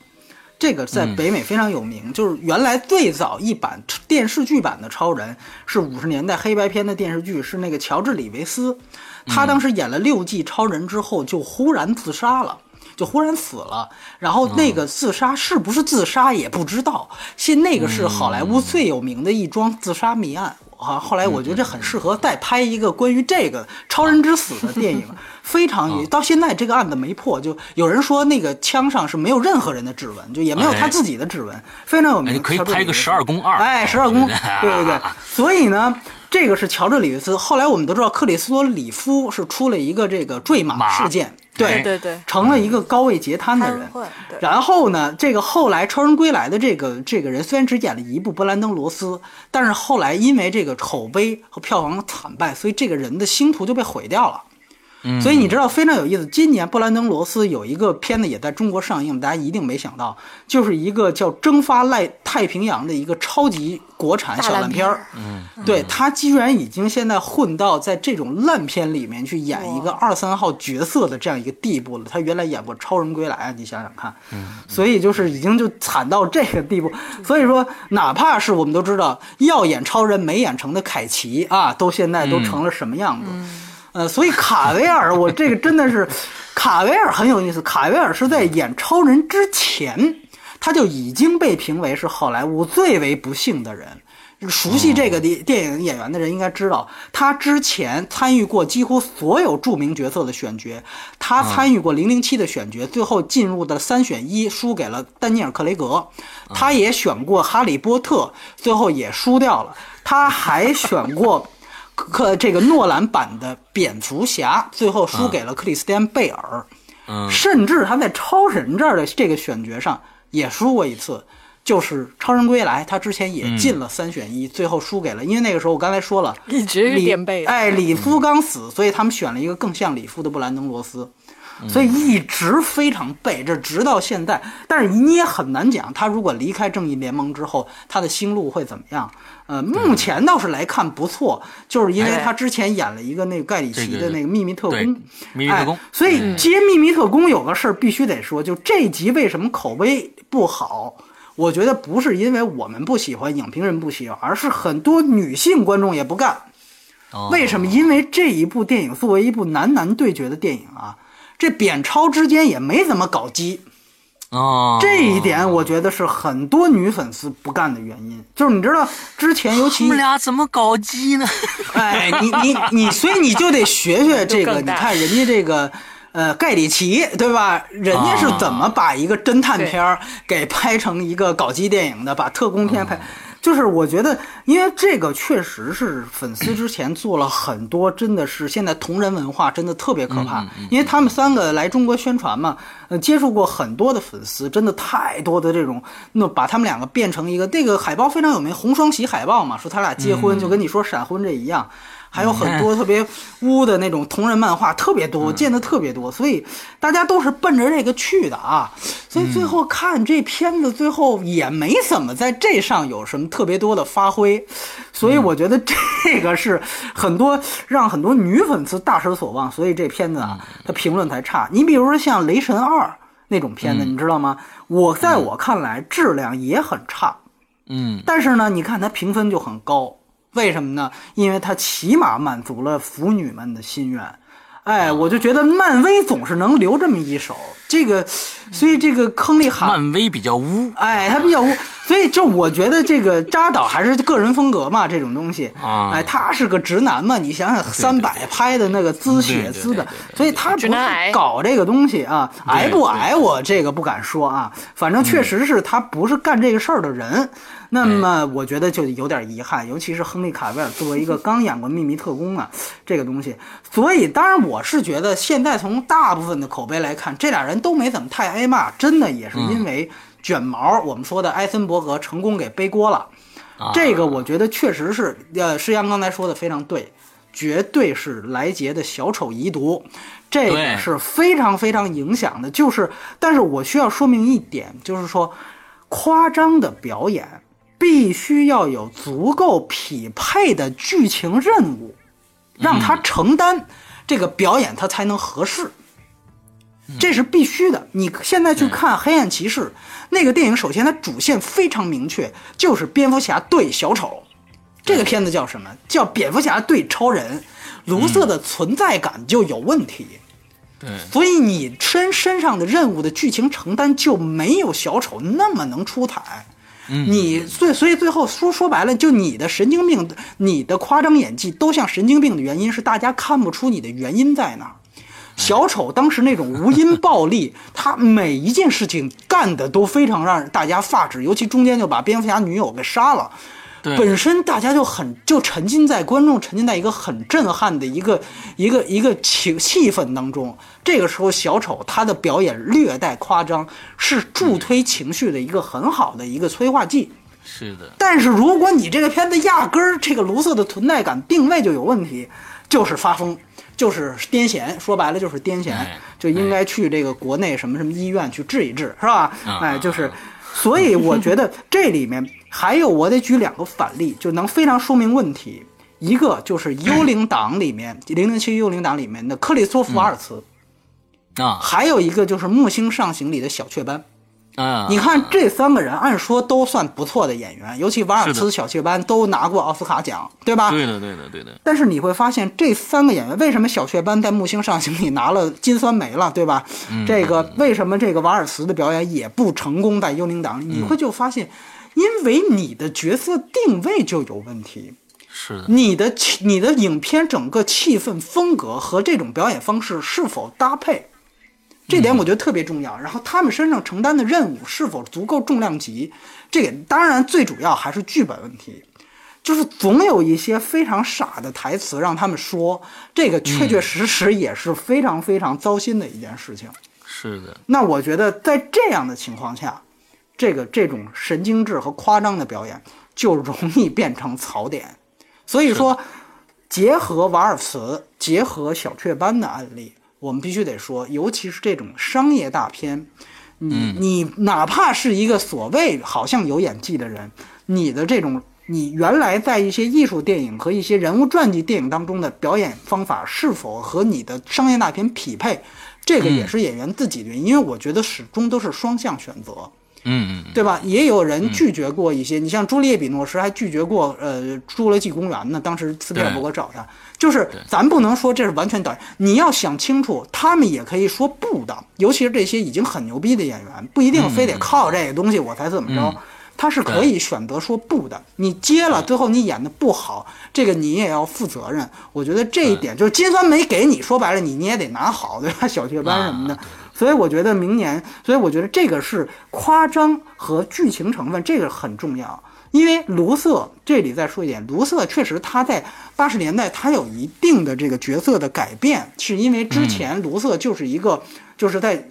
这个在北美非常有名，就是原来最早一版电视剧版的超人是五十年代黑白片的电视剧，是那个乔治·里维斯，他当时演了六季超人之后就忽然自杀了，就忽然死了，然后那个自杀是不是自杀也不知道，现那个是好莱坞最有名的一桩自杀谜案。啊，后来我觉得这很适合再拍一个关于这个超人之死的电影，非常到现在这个案子没破，就有人说那个枪上是没有任何人的指纹，就也没有他自己的指纹，非常有名。可以拍个十二宫二，哎，十二宫，对对对，所以呢。这个是乔治·里维斯。后来我们都知道，克里斯托里夫是出了一个这个坠马事件，对对对，成了一个高位截瘫的人。然后呢，这个后来《超人归来》的这个这个人虽然只演了一部布兰登·罗斯，但是后来因为这个口碑和票房惨败，所以这个人的星途就被毁掉了。所以你知道非常有意思，今年布兰登·罗斯有一个片子也在中国上映，大家一定没想到，就是一个叫《蒸发赖太平洋》的一个超级国产小烂片儿。嗯，对他居然已经现在混到在这种烂片里面去演一个二三号角色的这样一个地步了。他原来演过《超人归来》啊，你想想看。嗯，所以就是已经就惨到这个地步。所以说，哪怕是我们都知道要演超人没演成的凯奇啊，都现在都成了什么样子？呃，所以卡维尔，我这个真的是，卡维尔很有意思。卡维尔是在演超人之前，他就已经被评为是好莱坞最为不幸的人。熟悉这个电电影演员的人应该知道，他之前参与过几乎所有著名角色的选角，他参与过零零七的选角，最后进入的三选一，输给了丹尼尔·克雷格。他也选过哈利波特，最后也输掉了。他还选过。克这个诺兰版的蝙蝠侠最后输给了克里斯蒂安贝尔，嗯甚至他在超人这儿的这个选角上也输过一次。就是《超人归来》，他之前也进了三选一，最后输给了，因为那个时候我刚才说了，一直是李垫背的。哎，李夫刚死，所以他们选了一个更像里夫的布兰登罗斯，所以一直非常背，这直到现在。但是你也很难讲，他如果离开正义联盟之后，他的心路会怎么样？呃，目前倒是来看不错，就是因为他之前演了一个那个盖里奇的那个秘密特工，秘密特工哎，所以接秘密特工有个事儿必须得说，就这集为什么口碑不好？我觉得不是因为我们不喜欢，影评人不喜欢，而是很多女性观众也不干。哦为什么？因为这一部电影作为一部男男对决的电影啊，这扁超之间也没怎么搞基，哦，这一点我觉得是很多女粉丝不干的原因。就是你知道之前尤其你们俩怎么搞基呢？哎，你你你，所以你就得学学 这个，你看人家这个。呃，盖里奇对吧？人家是怎么把一个侦探片儿给拍成一个搞基电影的，把特工片拍，就是我觉得，因为这个确实是粉丝之前做了很多，真的是现在同人文化真的特别可怕，因为他们三个来中国宣传嘛，呃，接触过很多的粉丝，真的太多的这种，那把他们两个变成一个，这个海报非常有名，红双喜海报嘛，说他俩结婚，就跟你说闪婚这一样。还有很多特别污的那种同人漫画，特别多，我见的特别多，所以大家都是奔着这个去的啊。所以最后看这片子，最后也没怎么在这上有什么特别多的发挥，所以我觉得这个是很多让很多女粉丝大失所望，所以这片子啊，它评论才差。你比如说像《雷神二》那种片子，你知道吗？我在我看来质量也很差，嗯，但是呢，你看它评分就很高，为什么呢？因为它起码满足了腐女们的心愿。哎，我就觉得漫威总是能留这么一手，这个，所以这个坑里喊漫威比较污。哎，他比较污，所以就我觉得这个扎导还是个人风格嘛，这种东西，啊。哎，他是个直男嘛，你想想三百拍的那个滋血滋的所以他不是搞这个东西啊，癌不癌我这个不敢说啊，反正确实是他不是干这个事儿的人。那么我觉得就有点遗憾，尤其是亨利卡维尔作为一个刚演过《秘密特工》啊，这个东西，所以当然我是觉得现在从大部分的口碑来看，这俩人都没怎么太挨骂，真的也是因为卷毛，我们说的埃森伯格成功给背锅了。啊，这个我觉得确实是，呃，施阳刚才说的非常对，绝对是莱杰的小丑遗毒，这个是非常非常影响的。就是，但是我需要说明一点，就是说，夸张的表演必须要有足够匹配的剧情任务，让他承担这个表演，他才能合适。这是必须的。你现在去看《黑暗骑士》那个电影，首先它主线非常明确，就是蝙蝠侠对小丑。这个片子叫什么？叫蝙蝠侠对超人。卢瑟的存在感就有问题，对，所以你身身上的任务的剧情承担就没有小丑那么能出彩。你最所以最后说说白了，就你的神经病，你的夸张演技都像神经病的原因是大家看不出你的原因在哪儿。小丑当时那种无因暴力，他每一件事情干的都非常让大家发指，尤其中间就把蝙蝠侠女友给杀了。对本身大家就很就沉浸在观众沉浸在一个很震撼的一个一个一个情气氛当中。这个时候，小丑他的表演略带夸张，是助推情绪的一个很好的一个催化剂。是的，但是如果你这个片子压根儿这个卢瑟的存在感定位就有问题，就是发疯，就是癫痫，说白了就是癫痫哎，就应该去这个国内什么什么医院去治一治，是吧？啊哎，就是，所以我觉得这里面还有我得举两个反例，就能非常说明问题。一个就是《幽灵党》里面，《零零七幽灵党》里面的克里斯托弗·瓦尔茨，啊还有一个就是《木星上行》里的小雀斑。啊，你看这三个人，按说都算不错的演员，尤其瓦尔茨、小雀斑都拿过奥斯卡奖，对吧？对的，对的，对的，但是你会发现，这三个演员为什么小雀斑在《木星上行》里拿了金酸梅了，对吧？嗯这个为什么这个瓦尔茨的表演也不成功在《幽灵党》里？你会就发现，因为你的角色定位就有问题，是的，你的气你的影片整个气氛风格和这种表演方式是否搭配，这点我觉得特别重要。然后他们身上承担的任务是否足够重量级，这个当然最主要还是剧本问题。就是总有一些非常傻的台词让他们说，这个确确实实也是非常非常糟心的一件事情。是的，那我觉得在这样的情况下，这个这种神经质和夸张的表演就容易变成槽点。所以说，结合瓦尔茨，结合小雀斑的案例，我们必须得说，尤其是这种商业大片，你你哪怕是一个所谓好像有演技的人，你的这种你原来在一些艺术电影和一些人物传记电影当中的表演方法是否和你的商业大片匹配，这个也是演员自己的原因，因为我觉得始终都是双向选择。嗯嗯对吧？也有人拒绝过一些，你像朱丽叶·比诺什还拒绝过呃《侏罗纪公园》呢。当时斯皮尔伯格找他，就是咱不能说这是完全导演，你要想清楚，他们也可以说不的。尤其是这些已经很牛逼的演员，不一定非得靠这个东西我才怎么着，他是可以选择说不的。你接了，最后你演的不好，这个你也要负责任。我觉得这一点就是金酸梅给你，说白了你你也得拿好，对吧？小雀斑什么的。所以我觉得明年，所以我觉得这个是夸张和剧情成分，这个很重要。因为卢瑟这里再说一点，卢瑟确实他在八十年代他有一定的这个角色的改变，是因为之前卢瑟就是一个就是在。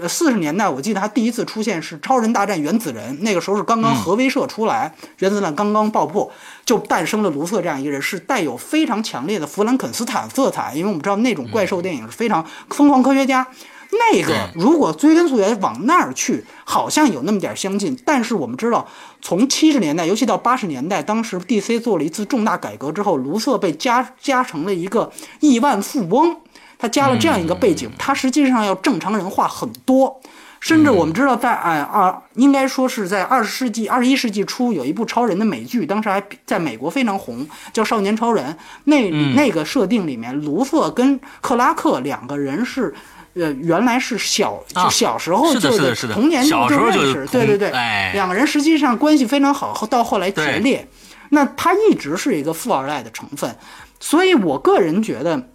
呃，四十年代我记得他第一次出现是《超人大战原子人》，那个时候是刚刚核威慑出来，原子弹刚刚爆破，就诞生了卢瑟这样一个人，是带有非常强烈的弗兰肯斯坦色彩。因为我们知道那种怪兽电影是非常疯狂科学家，那个如果追根溯源往那儿去，好像有那么点相近。但是我们知道，从七十年代，尤其到八十年代，当时 DC 做了一次重大改革之后，卢瑟被加加成了一个亿万富翁。他加了这样一个背景，他实际上要正常人化很多，甚至我们知道，在哎二应该说是在二十世纪二十一世纪初有一部超人的美剧，当时还在美国非常红，叫《少年超人》。那那个设定里面，卢瑟跟克拉克两个人是，呃，原来是小就小时候就童年就认识，对对对，两个人实际上关系非常好，到后来决裂。那他一直是一个富二代的成分，所以我个人觉得。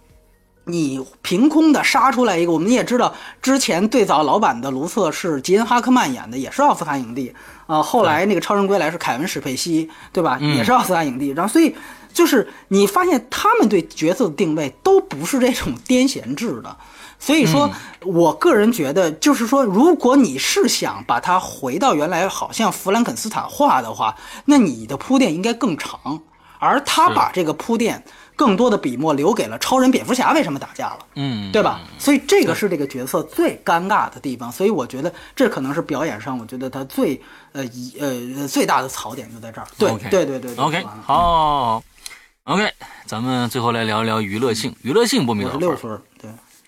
你凭空的杀出来一个，我们也知道，之前最早老版的卢瑟是吉恩·哈克曼演的，也是奥斯卡影帝啊。后来那个《超人归来》是凯文·史佩西，对吧？也是奥斯卡影帝。然后，所以就是你发现他们对角色的定位都不是这种 癫痫制的。所以说我个人觉得，就是说，如果你是想把它回到原来，好像弗兰肯斯坦化的话，那你的铺垫应该更长，而他把这个铺垫。更多的笔墨留给了超人、蝙蝠侠为什么打架了，嗯，对吧？所以这个是这个角色最尴尬的地方。所以我觉得这可能是表演上，我觉得他最呃一呃最大的槽点就在这儿。对对对对。OK，好，OK，咱们最后来聊一聊娱乐性。娱乐性，波米六分，对，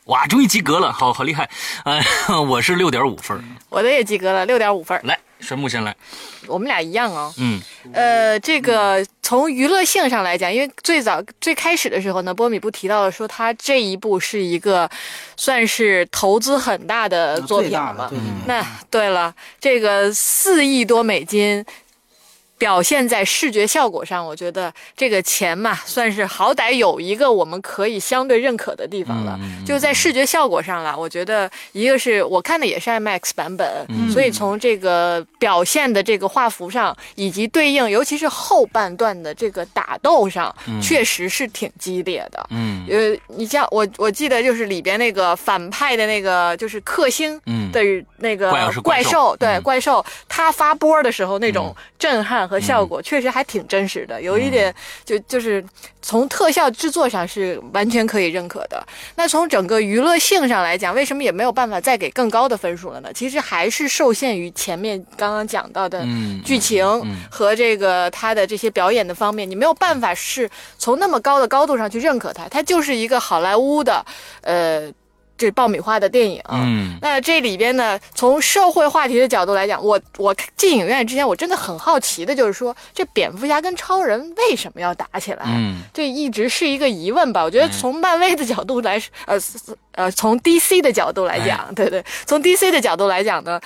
哇，终于及格了，好好厉害。呃，我是六点五分，我的也及格了，六点五分。来，神木先来。我们俩一样哦。嗯，呃，这个从娱乐性上来讲，因为最早最开始的时候呢，波米不提到了说他这一部是一个算是投资很大的作品嘛？那对了，这个四亿多美金。表现在视觉效果上，我觉得这个钱嘛，算是好歹有一个我们可以相对认可的地方了。就在视觉效果上了，我觉得一个是我看的也是 IMAX 版本，所以从这个表现的这个画幅上，以及对应，尤其是后半段的这个打斗上，确实是挺激烈的。嗯，呃，你像我，我记得就是里边那个反派的那个就是克星的那个怪兽，对怪兽，他发波的时候那种震撼。和效果确实还挺真实的，有一点就就是从特效制作上是完全可以认可的。那从整个娱乐性上来讲，为什么也没有办法再给更高的分数了呢？其实还是受限于前面刚刚讲到的剧情和这个他的这些表演的方面，你没有办法是从那么高的高度上去认可它，它就是一个好莱坞的，呃。这爆米花的电影，嗯，那这里边呢，从社会话题的角度来讲，我我进影院之前，我真的很好奇的，就是说这蝙蝠侠跟超人为什么要打起来？嗯，这一直是一个疑问吧。我觉得从漫威的角度来，呃呃，从 DC 的角度来讲，对对，从 DC 的角度来讲呢，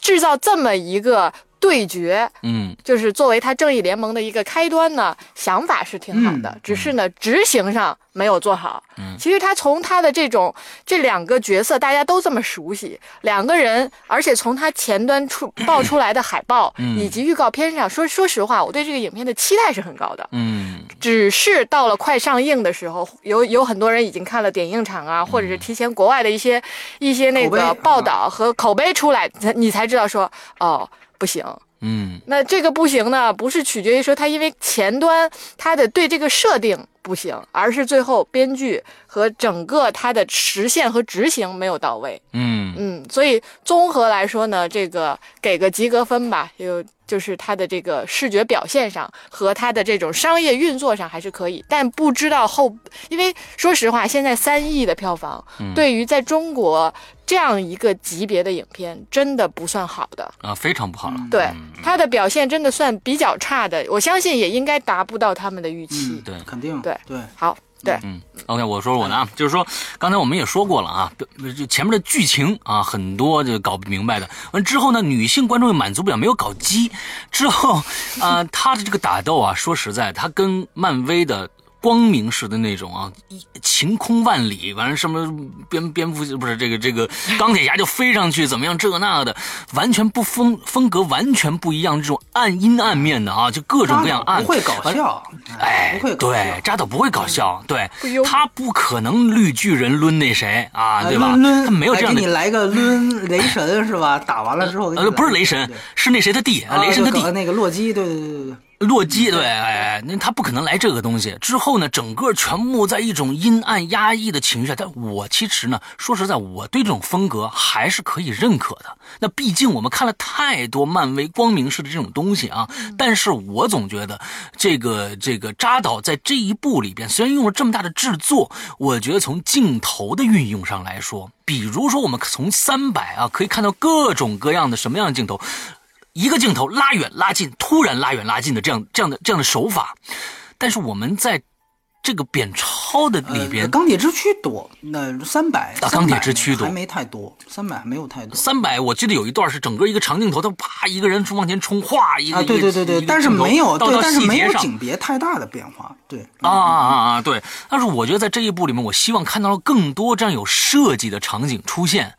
制造这么一个对决，嗯。就是作为他正义联盟的一个开端呢，想法是挺好的，只是呢执行上没有做好。嗯。其实他从他的这种这两个角色大家都这么熟悉，两个人，而且从他前端出 爆出来的海报、嗯。以及预告片上，说说实话，我对这个影片的期待是很高的。嗯。只是到了快上映的时候，有有很多人已经看了点映场啊，或者是提前国外的一些一些那个报道和口碑出来，才你才知道说哦不行。嗯那这个不行呢，不是取决于说他因为前端他的对这个设定不行，而是最后编剧和整个他的实现和执行没有到位。嗯嗯，所以综合来说呢，这个给个及格分吧，有就是它的这个视觉表现上和它的这种商业运作上还是可以，但不知道后，因为说实话，现在三亿的票房，对于在中国这样一个级别的影片，真的不算好的。啊，非常不好了。对它的表现真的算比较差的，我相信也应该达不到他们的预期。嗯，对肯定对对，好，对，嗯，OK，我说说我的啊，就是说，刚才我们也说过了啊，就前面的剧情啊，很多就搞不明白的。完之后呢，女性观众又满足不了，没有搞基。之后，啊，他的这个打斗啊，说实在，他跟漫威的。光明式的那种啊，一晴空万里，完了什么蝙蝙蝠不是这个这个钢铁侠就飞上去怎么样这个那个的，完全不风风格完全不一样，这种暗阴暗面的啊，就各种各样暗，不会搞笑，哎，不会搞笑对，扎导不会搞笑，对他不可能绿巨人抡那谁啊，哎对吧？抡抡他没有这样的给你的。来个抡雷神是吧？打完了之后呃，不是雷神，是那谁的弟，啊雷神的弟那个洛基，对对对对对。洛基，对，哎，那他不可能来这个东西。之后呢，整个全部在一种阴暗压抑的情绪下。但我其实呢，说实在，我对这种风格还是可以认可的。那毕竟我们看了太多漫威光明式的这种东西啊。但是我总觉得，这个这个扎导在这一部里边，虽然用了这么大的制作，我觉得从镜头的运用上来说，比如说我们从三百啊，可以看到各种各样的什么样的镜头。一个镜头拉远拉近，突然拉远拉近的这样这样的这样的手法，但是我们在这个扁超的里边呃，钢铁之躯多，那三百啊钢铁之躯多还没太多，三百没有太多。三百，我记得有一段是整个一个长镜头，他啪一个人往前冲，哗一个啊，对对对对，但是没有对，到到但是没有景别太大的变化，对啊啊啊！对，但是我觉得在这一部里面，我希望看到了更多这样有设计的场景出现，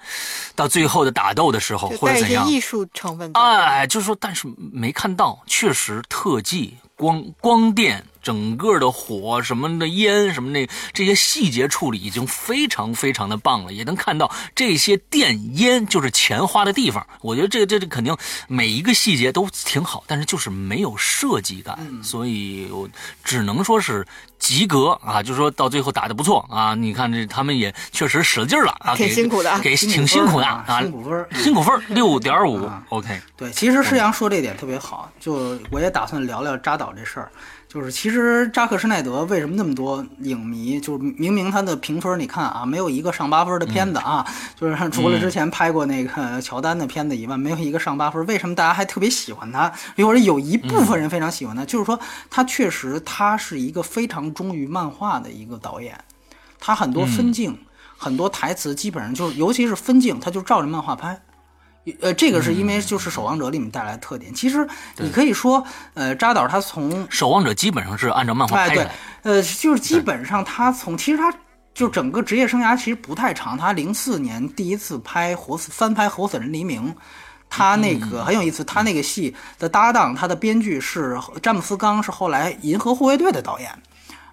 到最后的打斗的时候或者怎样。艺术成分。哎，就是说，但是没看到，确实特技、光光电、整个的火什么的烟什么的这些细节处理已经非常非常的棒了，也能看到这些电烟就是钱花的地方。我觉得这这这肯定每一个细节都挺好，但是就是没有设计感，所以我只能说是及格啊，就是说到最后打的不错啊。你看这他们也确实使了劲儿了啊，挺辛苦的给挺辛苦的啊啊，辛苦分辛苦分六点五啊，OK。对，其实施阳说这点特别好，就我也打算聊聊扎导这事儿。就是其实扎克施耐德为什么那么多影迷？就是明明他的评分，你看啊，没有一个上八分的片子啊，就是 除了之前拍过那个乔丹的片子以外，没有一个上八分。为什么大家还特别喜欢他？或者有一部分人非常喜欢他，就是说他确实他是一个非常忠于漫画的一个导演，他很多分镜、很多台词基本上就是，尤其是分镜，他就照着漫画拍。呃，这个是因为就是《守望者》里面带来的特点。其实你可以说，呃，扎导他从守望者基本上是按照漫画哎对呃，就是基本上他从其实他就整个职业生涯其实不太长。他零四年第一次拍活死翻拍《活死人黎明》，他那个很有意思，他那个戏的搭档，他的编剧是詹姆斯刚，是后来《银河护卫队》的导演，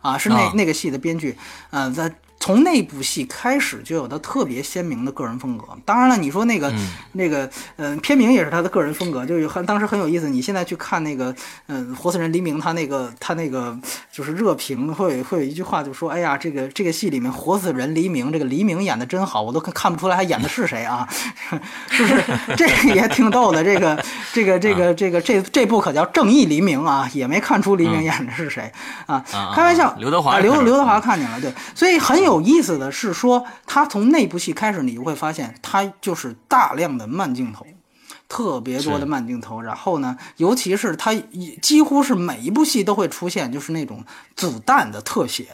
啊，是那、啊那个戏的编剧，呃，在。从那部戏开始就有他特别鲜明的个人风格。当然了，你说那个、那个，嗯、片名也是他的个人风格，就有很当时很有意思。你现在去看那个，嗯、活死人黎明》，他那个他那个就是热评会会有一句话就说：“哎呀，这个这个戏里面活死人黎明，这个黎明演的真好，我都看看不出来他演的是谁啊，就是？这个也挺逗的。这个这个这个这个这这部可叫正义黎明啊，也没看出黎明演的是谁啊啊，开玩笑，刘德华啊刘刘德华看见了，对，所以很有意思的是说，他从那部戏开始，你就会发现他就是大量的慢镜头。特别多的慢镜头。然后呢，尤其是他几乎是每一部戏都会出现，就是那种子弹的特写。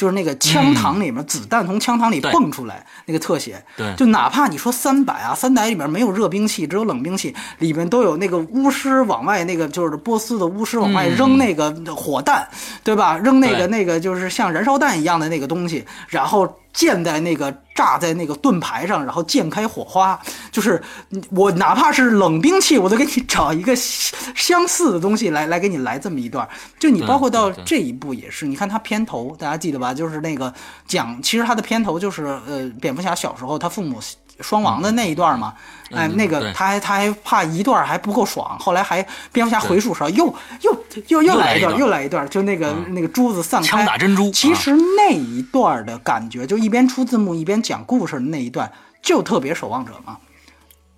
就是那个枪膛里面，子弹从枪膛里蹦出来那个特写，对。就哪怕你说三百啊，三百里面没有热兵器，只有冷兵器，里面都有那个巫师往外那个就是波斯的巫师往外扔那个火弹，对吧？扔那个那个就是像燃烧弹一样的那个东西，然后溅在那个炸在那个盾牌上，然后溅开火花。就是我哪怕是冷兵器，我都给你找一个相似的东西来来给你来这么一段。就你包括到这一步也是，你看他片头，大家记得吧？就是那个讲，其实他的片头就是呃，蝙蝠侠小时候他父母双王的那一段嘛。哎，嗯那个他还他还怕一段还不够爽，后来还蝙蝠侠回数时候又又又又来一段，又来一段就那个那个珠子散开，枪打珍珠啊其实那一段的感觉，就一边出字幕一边讲故事的那一段，就特别守望者嘛。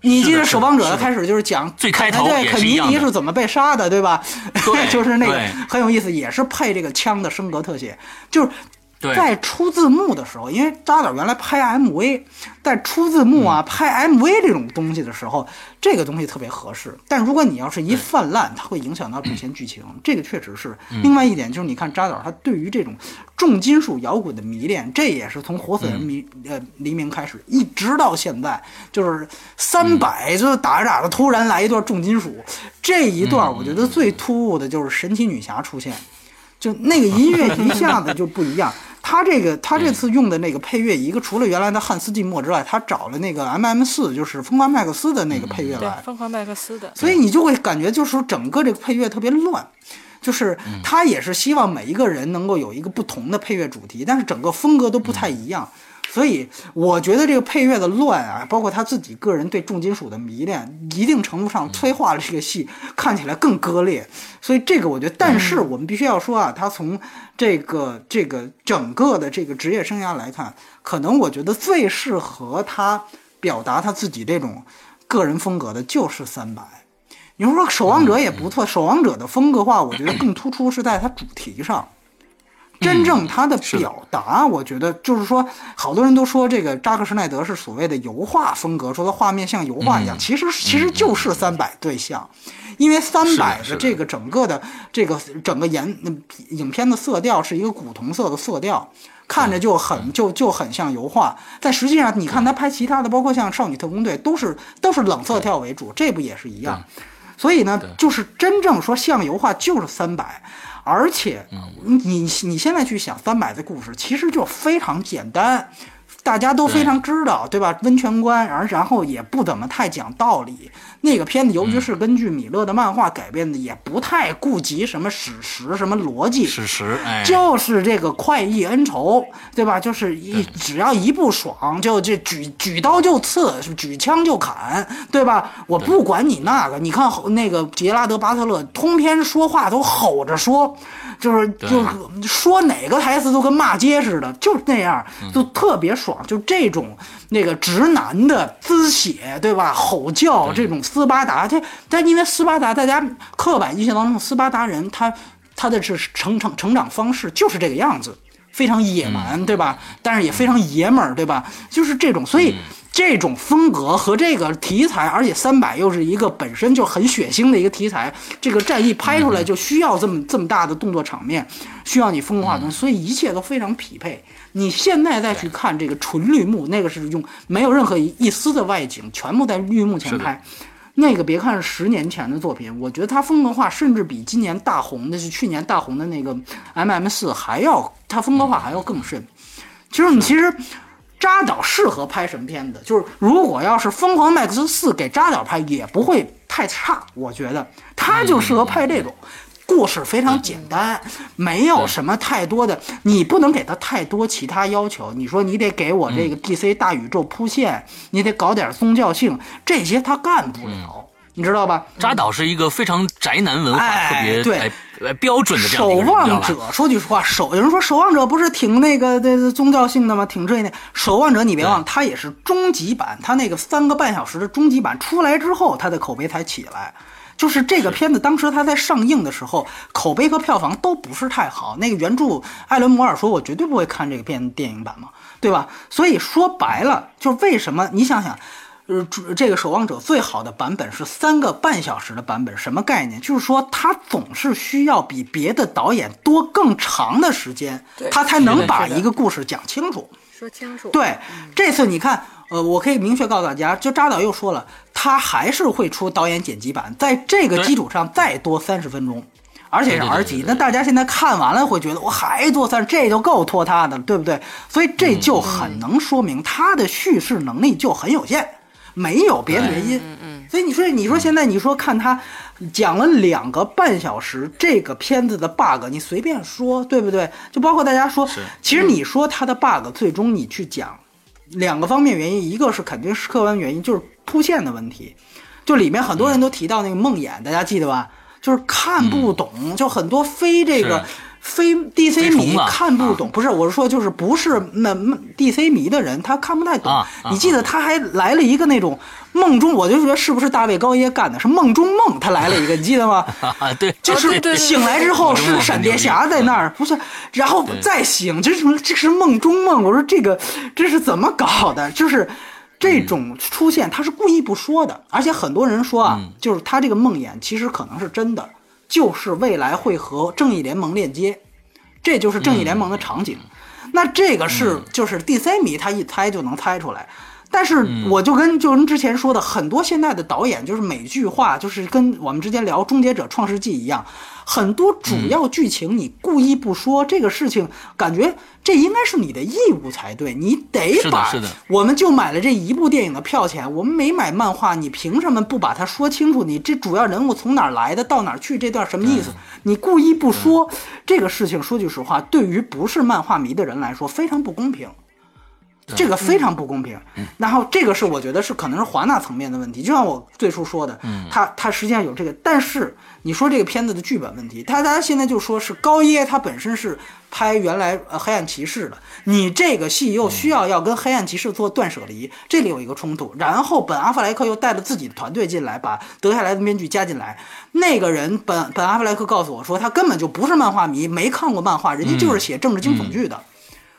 你记得《守望者》的开始就是讲最开头对肯尼迪是怎么被杀的，对吧？对 就是那个很有意思，也是配这个枪的升格特写，就是对在出字幕的时候，因为扎导原来拍 MV，在出字幕嗯啊、拍 MV 这种东西的时候，这个东西特别合适。但如果你要是一泛滥，它会影响到主线剧情，这个确实是。嗯另外一点就是，你看扎导他对于这种重金属摇滚的迷恋，这也是从活死人迷、呃黎明开始，一直到现在，就是三百就是打着打着突然来一段重金属，这一段我觉得最突兀的就是神奇女侠出现。就那个音乐一下子就不一样。他这个他这次用的那个配乐，一个除了原来的汉斯季默之外，他找了那个 M M 四，就是疯狂麦克斯的那个配乐对来，，疯狂麦克斯的，所以你就会感觉就是说整个这个配乐特别乱。就是他也是希望每一个人能够有一个不同的配乐主题，但是整个风格都不太一样。所以我觉得这个配乐的乱啊，包括他自己个人对重金属的迷恋，一定程度上催化了这个戏看起来更割裂。所以这个我觉得，但是我们必须要说啊，他从这个这个整个的这个职业生涯来看，可能我觉得最适合他表达他自己这种个人风格的就是三百。你说《守望者》也不错，《守望者》的风格化，我觉得更突出是在它主题上。真正他的表达，我觉得就是说，好多人都说这个扎克施奈德是所谓的油画风格，说他画面像油画一样，其实其实就是三百对象，因为三百的。的这个整个的这个整个颜嗯影片的色调是一个古铜色的色调。看着就很就就很像油画，但实际上你看他拍其他的，包括像《少女特工队》，都是都是冷色调为主，这部也是一样。所以呢，就是真正说像油画就是三百，而且你你现在去想三百的故事，其实就非常简单，大家都非常知道，对吧？温泉关，然然后也不怎么太讲道理。那个片子，由于是根据米勒的漫画改编的，也不太顾及什么史实、什么逻辑，史实，哎，就是这个快意恩仇，对吧？就是一只要一不爽，就就举举刀就刺，举枪就砍，对吧？我不管你那个，你看那个杰拉德巴特勒通篇说话都吼着说，就是就是说哪个台词都跟骂街似的，就是那样，就特别爽，就这种那个直男的滋血，对吧？吼叫这种斯巴达，这但因为斯巴达，大家刻板印象当中斯巴达人他。他的是成成成长方式就是这个样子，非常野蛮，对吧？但是也非常爷们儿，对吧？就是这种，所以这种风格和这个题材，而且三百又是一个本身就很血腥的一个题材，这个战役拍出来就需要这么这么大的动作场面，需要你风格化的东西，所以一切都非常匹配。你现在再去看这个纯绿幕，那个是用没有任何一一丝的外景，全部在绿幕前拍。那个别看是十年前的作品，我觉得它风格化甚至比今年大红的是去年大红的那个 M M 四还要，它风格化还要更甚。其实你其实扎导适合拍什么片子？就是如果要是《疯狂麦克斯四》给扎导拍，也不会太差，我觉得他就适合拍这种。故事非常简单，没有什么太多的，你不能给他太多其他要求。你说你得给我这个 DC 大宇宙铺线，你得搞点宗教性，这些他干不了，你知道吧？扎导是一个非常宅男文化哎特别对哎哎标准的这样守望者，说句实话，守有人说守望者不是挺那个的宗教性的吗？挺这那守望者，你别忘了，它也是终极版，他那个三个半小时的终极版出来之后，他的口碑才起来。就是这个片子当时它在上映的时候，口碑和票房都不是太好。那个原著艾伦摩尔说：“我绝对不会看这个片电影版嘛，对吧？”所以说白了，就是为什么你想想。呃，主这个守望者最好的版本是三个半小时的版本，什么概念？就是说他总是需要比别的导演多更长的时间对，他才能把一个故事讲清楚。说清楚。对，这次你看，呃，我可以明确告诉大家，就扎导又说了，他还是会出导演剪辑版，在这个基础上再多三十分钟，而且是 R 级那大家现在看完了会觉得，我还多三，这就够拖沓的了，对不对？所以这就很能说明他的叙事能力就很有限，没有别的原因。嗯嗯，所以你说，你说现在你说看他讲了两个半小时这个片子的 bug，你随便说，对不对？就包括大家说，其实你说他的 bug，最终你去讲两个方面原因，一个是肯定是客观原因，就是铺线的问题。就里面很多人都提到那个梦魇，大家记得吧？就是看不懂，就很多非这个是非 DC 迷看不懂。不是，我是说就是不是那那 DC 迷的人，他看不太懂。你记得他还来了一个那种梦中，我就觉得是不是大卫高耶干的？是梦中梦，他来了一个，你记得吗？啊，对，就是醒来之后是闪电侠在那儿，不是，然后再醒，这是什么？这是梦中梦。我说这个这是怎么搞的？就是这种出现，他是故意不说的，而且很多人说啊，就是他这个梦魇其实可能是真的，就是未来会和正义联盟链接，这就是正义联盟的场景。那这个是就是 DC 迷他一猜就能猜出来。但是我就跟就跟之前说的，很多现在的导演就是每句话就是跟我们之前聊《终结者》《创世纪》一样，很多主要剧情你故意不说这个事情，感觉这应该是你的义务才对，你得把是的是的我们就买了这一部电影的票钱，我们没买漫画，你凭什么不把它说清楚？你这主要人物从哪儿来的，到哪儿去，这段什么意思？你故意不说这个事情，说句实话，对于不是漫画迷的人来说非常不公平。这个非常不公平。然后这个是我觉得是可能是华纳层面的问题，就像我最初说的，他他实际上有这个，但是你说这个片子的剧本问题，他大家现在就说是高耶他本身是拍原来呃黑暗骑士的，你这个戏又需要要跟黑暗骑士做断舍离，这里有一个冲突。然后本阿弗莱克又带了自己的团队进来，把德下来的编剧加进来，那个人本本阿弗莱克告诉我说，他根本就不是漫画迷，没看过漫画，人家就是写政治惊悚剧的。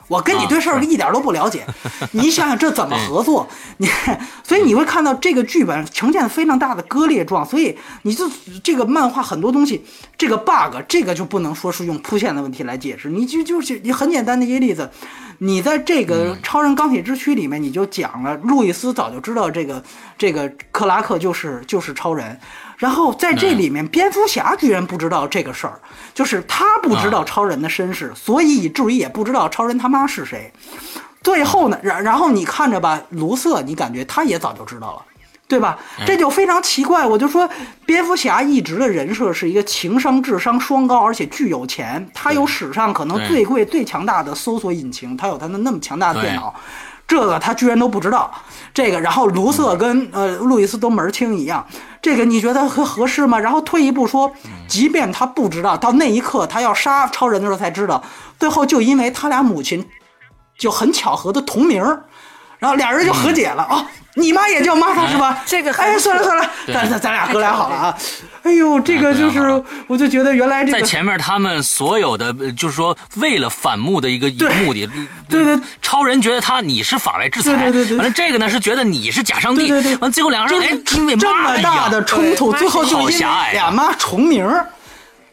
我跟你对事儿一点都不了解，你想想这怎么合作？你 所以你会看到这个剧本呈现非常大的割裂状，所以你就这个漫画很多东西，这个 bug 这个就不能说是用铺线的问题来解释，你就就是你很简单的一个例子，你在这个超人钢铁之躯里面你就讲了，路易斯早就知道这个这个克拉克就是就是超人。然后在这里面，蝙蝠侠居然不知道这个事儿，就是他不知道超人的身世，所以以至于也不知道超人他妈是谁。最后呢，然然后你看着吧，卢瑟，你感觉他也早就知道了，对吧？这就非常奇怪。我就说，蝙蝠侠一直的人设是一个情商、智商双高，而且巨有钱，他有史上可能最贵、最强大的搜索引擎，他有他的那么强大的电脑。这个他居然都不知道，这个然后卢瑟跟呃路易斯都门儿清一样，这个你觉得合合适吗？然后退一步说，即便他不知道，到那一刻他要杀超人的时候才知道，最后就因为他俩母亲就很巧合的同名儿，然后俩人就和解了啊、哦。你妈也叫玛塔是吧？这个很哎，算了算了，咱咱咱俩哥俩好了啊。哎呦，这个就是，我就觉得原来这个在前面他们所有的，呃就是说为了反目的一个一个目的，对对，超人觉得他你是法外之财，对对对，完了这个呢是觉得你是假上帝，对对对，完最后两个人哎，因为这么大的冲突，最后就因为俩妈重名。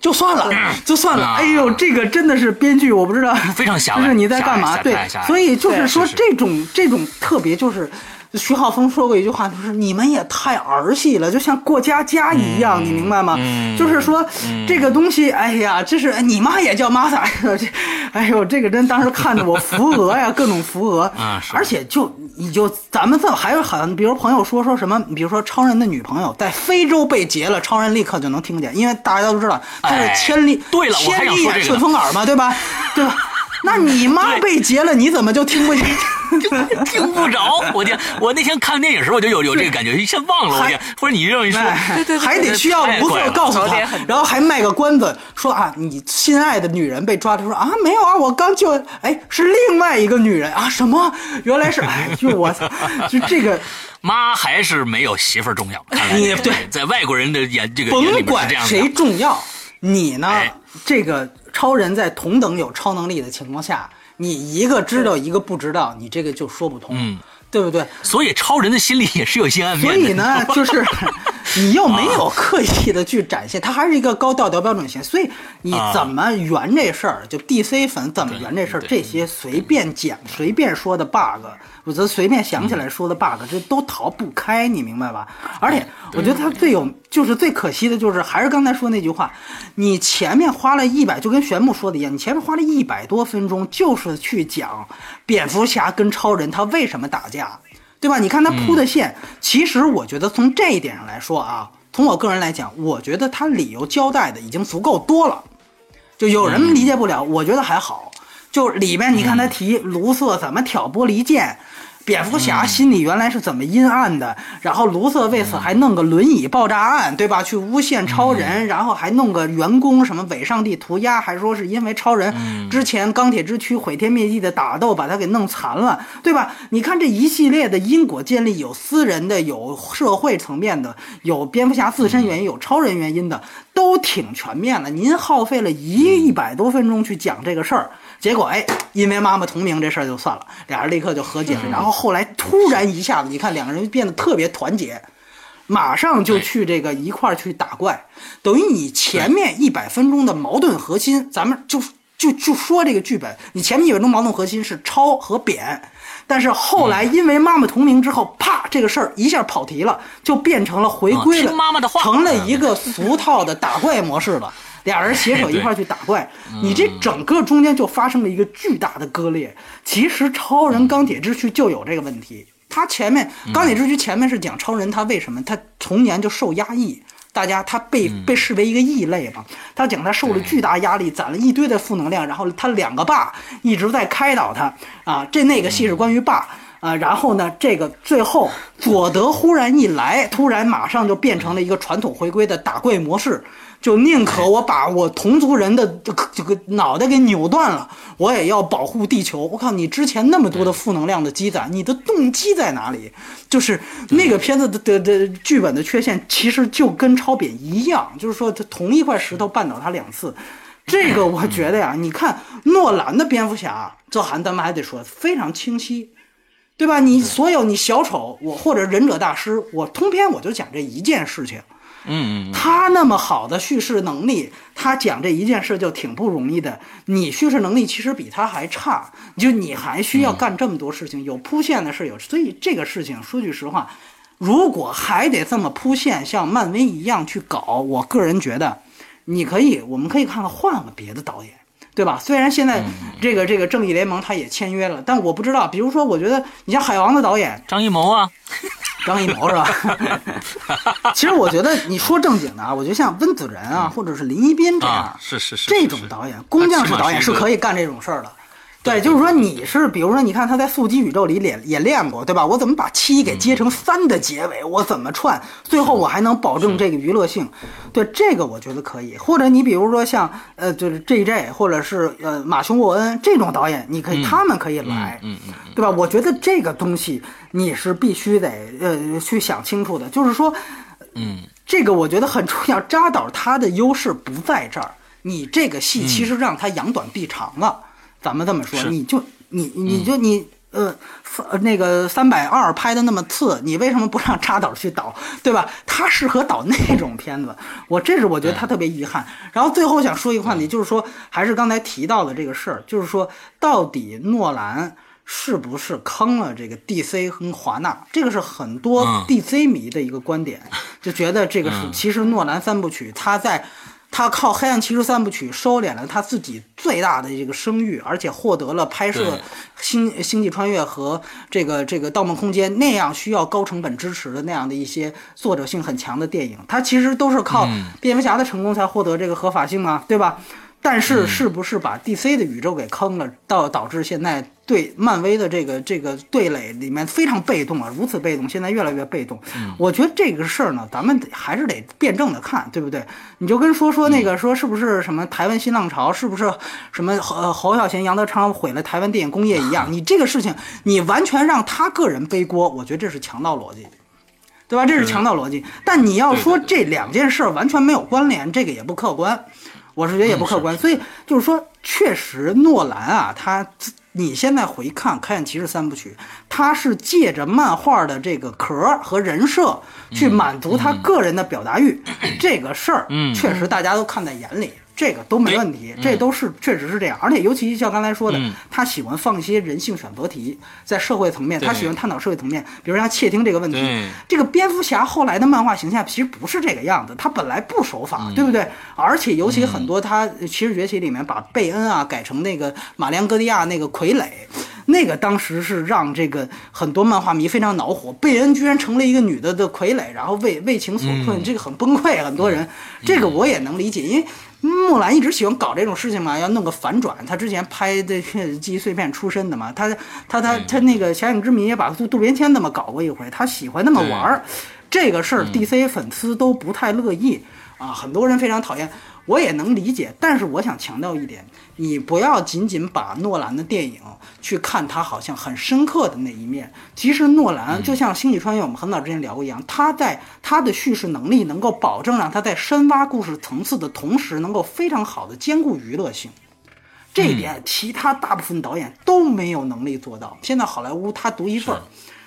就算了，就算了。哎呦，这个真的是编剧，我不知道，非常狭隘。就是你在干嘛？对，所以就是说这种这种特别就是。徐浩峰说过一句话，就是你们也太儿戏了，就像过家家一样，嗯、你明白吗？嗯、就是说、嗯、这个东西，哎呀，这是你妈也叫玛莎，这，哎呦，这个真当时看着我扶额呀，各种扶额，啊、而且就你就咱们这还有好像，比如朋友说说什么，比如说超人的女朋友在非洲被劫了，超人立刻就能听见，因为大家都知道他是千里、哎、对了，千里眼顺风耳嘛，对吧？对吧？那你妈被劫了，你怎么就听不见？听不着。我天，我那天看电影时候我就有有这个感觉，一下忘了。我天，或者你这么一说，对对对，还得需要不错告诉他，然后还卖个关子，说啊，你心爱的女人被抓，他说啊，没有啊，我刚就哎是另外一个女人啊，什么？原来是哎，就我操，就这个 妈还是没有媳妇儿重要。你对，在外国人的眼这个甭管谁重要，你呢哎这个。超人在同等有超能力的情况下，你一个知道一个不知道，你这个就说不通。嗯，对不对？所以超人的心里也是有些暗面的。所以呢，就是你又没有刻意的去展现，他还是一个高道德标准线。所以你怎么圆这事儿，就 DC 粉怎么圆这事儿，这些随便讲、随便说的 bug，我则随便想起来说的 bug，这都逃不开，你明白吧？而且我觉得他最有，就是最可惜的就是，还是刚才说那句话，你前面花了一百，就跟玄牧说的一样，你前面花了一百多分钟，就是去讲蝙蝠侠跟超人他为什么打架。对吧？你看他铺的线，其实我觉得从这一点上来说啊，从我个人来讲，我觉得他理由交代的已经足够多了。就有人理解不了，我觉得还好。就里面你看他提卢瑟怎么挑拨离间，蝙蝠侠心里原来是怎么阴暗的，然后卢瑟为此还弄个轮椅爆炸案，对吧？去诬陷超人，然后还弄个员工什么伪上帝涂鸦，还说是因为超人之前钢铁之躯毁天灭地的打斗把他给弄残了，对吧？你看这一系列的因果建立，有私人的，有社会层面的，有蝙蝠侠自身原因，有超人原因的，都挺全面了。您耗费了一一百多分钟去讲这个事儿。结果哎，因为妈妈同名这事儿就算了，俩人立刻就和解了。然后后来突然一下子，你看两个人变得特别团结，马上就去这个一块儿去打怪，等于你前面一百分钟的矛盾核心，咱们就就就说这个剧本，你前面一百分钟矛盾核心是超和扁。但是后来因为妈妈同名之后，啪，这个事儿一下跑题了，就变成了回归了，听妈妈的话。成了一个俗套的打怪模式了。俩人携手一块儿去打怪，你这整个中间就发生了一个巨大的割裂。其实超人钢铁之躯就有这个问题，他前面钢铁之躯前面是讲超人他为什么他童年就受压抑，大家他被被视为一个异类嘛，他讲他受了巨大压力，攒了一堆的负能量，然后他两个爸一直在开导他啊，这那个戏是关于爸。啊，然后呢，这个最后佐德忽然一来，突然马上就变成了一个传统回归的打怪模式，就宁可我把我同族人的这个脑袋给扭断了，我也要保护地球。我靠，你之前那么多的负能量的积攒，你的动机在哪里？就是那个片子的的的剧本的缺陷，其实就跟超扁一样，就是说他同一块石头绊倒他两次。这个我觉得呀，你看诺兰的蝙蝠侠，这还咱们还得说非常清晰。对吧？你所有你小丑，我或者忍者大师，我通篇我就讲这一件事情。嗯嗯，他那么好的叙事能力，他讲这一件事就挺不容易的。你叙事能力其实比他还差，就你还需要干这么多事情，有铺线的事有。所以这个事情说句实话，如果还得这么铺线，像漫威一样去搞，我个人觉得，你可以，我们可以看看换个别的导演。对吧？虽然现在这个这个正义联盟他也签约了，但我不知道，比如说，我觉得你像海王的导演张艺谋啊，张艺谋是吧？其实我觉得你说正经的啊，我觉得像温子仁啊，或者是林一斌这样啊，是是是这种导演，工匠式导演是可以干这种事儿的。对，就是说你是，比如说，你看他在速激宇宙里也也练过，对吧？我怎么把七给接成三的结尾？我怎么串？最后我还能保证这个娱乐性？对，这个我觉得可以。或者你比如说像呃，就是 J J 或者是呃马修沃恩这种导演，你可以，他们可以来，嗯嗯，对吧？我觉得这个东西你是必须得呃去想清楚的，就是说，嗯，这个我觉得很重要。扎导他的优势不在这儿，你这个戏其实让他扬短避长了。咱们这么说，你就你你就你呃那个三百二拍的那么次，你为什么不让扎导去导，对吧？他适合导那种片子，我这是我觉得他特别遗憾。然后最后想说一个话题，就是说还是刚才提到的这个事儿，就是说到底诺兰是不是坑了这个 DC 和华纳？这个是很多 DC 迷的一个观点，就觉得这个是其实诺兰三部曲他在。他靠《黑暗骑士》三部曲收敛了他自己最大的这个声誉，而且获得了拍摄《星星际穿越》和这个这个《盗梦空间》那样需要高成本支持的那样的一些作者性很强的电影。他其实都是靠蝙蝠侠的成功才获得这个合法性嘛，对吧？但是是不是把 DC 的宇宙给坑了，到导致现在对漫威的这个这个对垒里面非常被动啊，如此被动，现在越来越被动。我觉得这个事儿呢，咱们得还是得辩证的看，对不对？你就跟说说那个说是不是什么台湾新浪潮，是不是什么侯侯孝贤、杨德昌毁了台湾电影工业一样？你这个事情你完全让他个人背锅，我觉得这是强盗逻辑。对吧？这是强盗逻辑，但你要说这两件事完全没有关联，这个也不客观。我是觉得也不客观，所以就是说，确实诺兰啊，他你现在回看《开眼骑士》三部曲，他是借着漫画的这个壳和人设去满足他个人的表达欲，这个事儿，嗯确实大家都看在眼里。这个都没问题，这都是确实是这样，而且尤其像刚才说的，嗯。他喜欢放一些人性选择题，在社会层面，他喜欢探讨社会层面，比如像窃听这个问题，这个蝙蝠侠后来的漫画形象其实不是这个样子，他本来不守法，嗯。对不对？而且尤其很多他《骑士崛起》里面把贝恩啊改成那个马里昂戈迪亚那个傀儡。那个当时是让这个很多漫画迷非常恼火，贝恩居然成了一个女的的傀儡，然后为为情所困，嗯。这个很崩溃。很多人，这个我也能理解，因为木兰一直喜欢搞这种事情嘛，要弄个反转。他之前拍的《记忆碎片》出身的嘛，他他他他那个《侠影之谜》也把渡渡边谦那么搞过一回，他喜欢那么玩儿。这个事儿，DC 粉丝都不太乐意啊，很多人非常讨厌。我也能理解，但是我想强调一点，你不要仅仅把诺兰的电影去看他好像很深刻的那一面。其实诺兰就像《星际穿越》，我们很早之前聊过一样，他在他的叙事能力能够保证让他在深挖故事层次的同时，能够非常好的兼顾娱乐性。这一点，其他大部分导演都没有能力做到。现在好莱坞他独一份儿，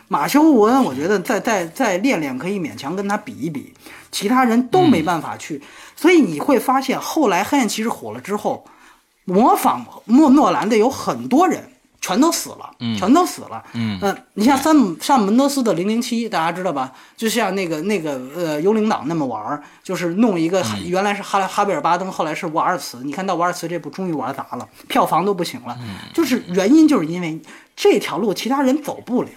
马修·沃恩，我觉得再再再练练可以勉强跟他比一比，其他人都没办法去。所以你会发现，后来《黑暗骑士》火了之后，模仿诺诺兰的有很多人全都死了，全都死了。嗯呃，你像山姆山姆门德斯的《零零七》，大家知道吧？就像那个那个呃幽灵党那么玩儿，就是弄一个、原来是哈哈贝尔巴登，后来是瓦尔茨。你看到瓦尔茨这部终于玩砸了，票房都不行了。就是原因就是因为这条路其他人走不了。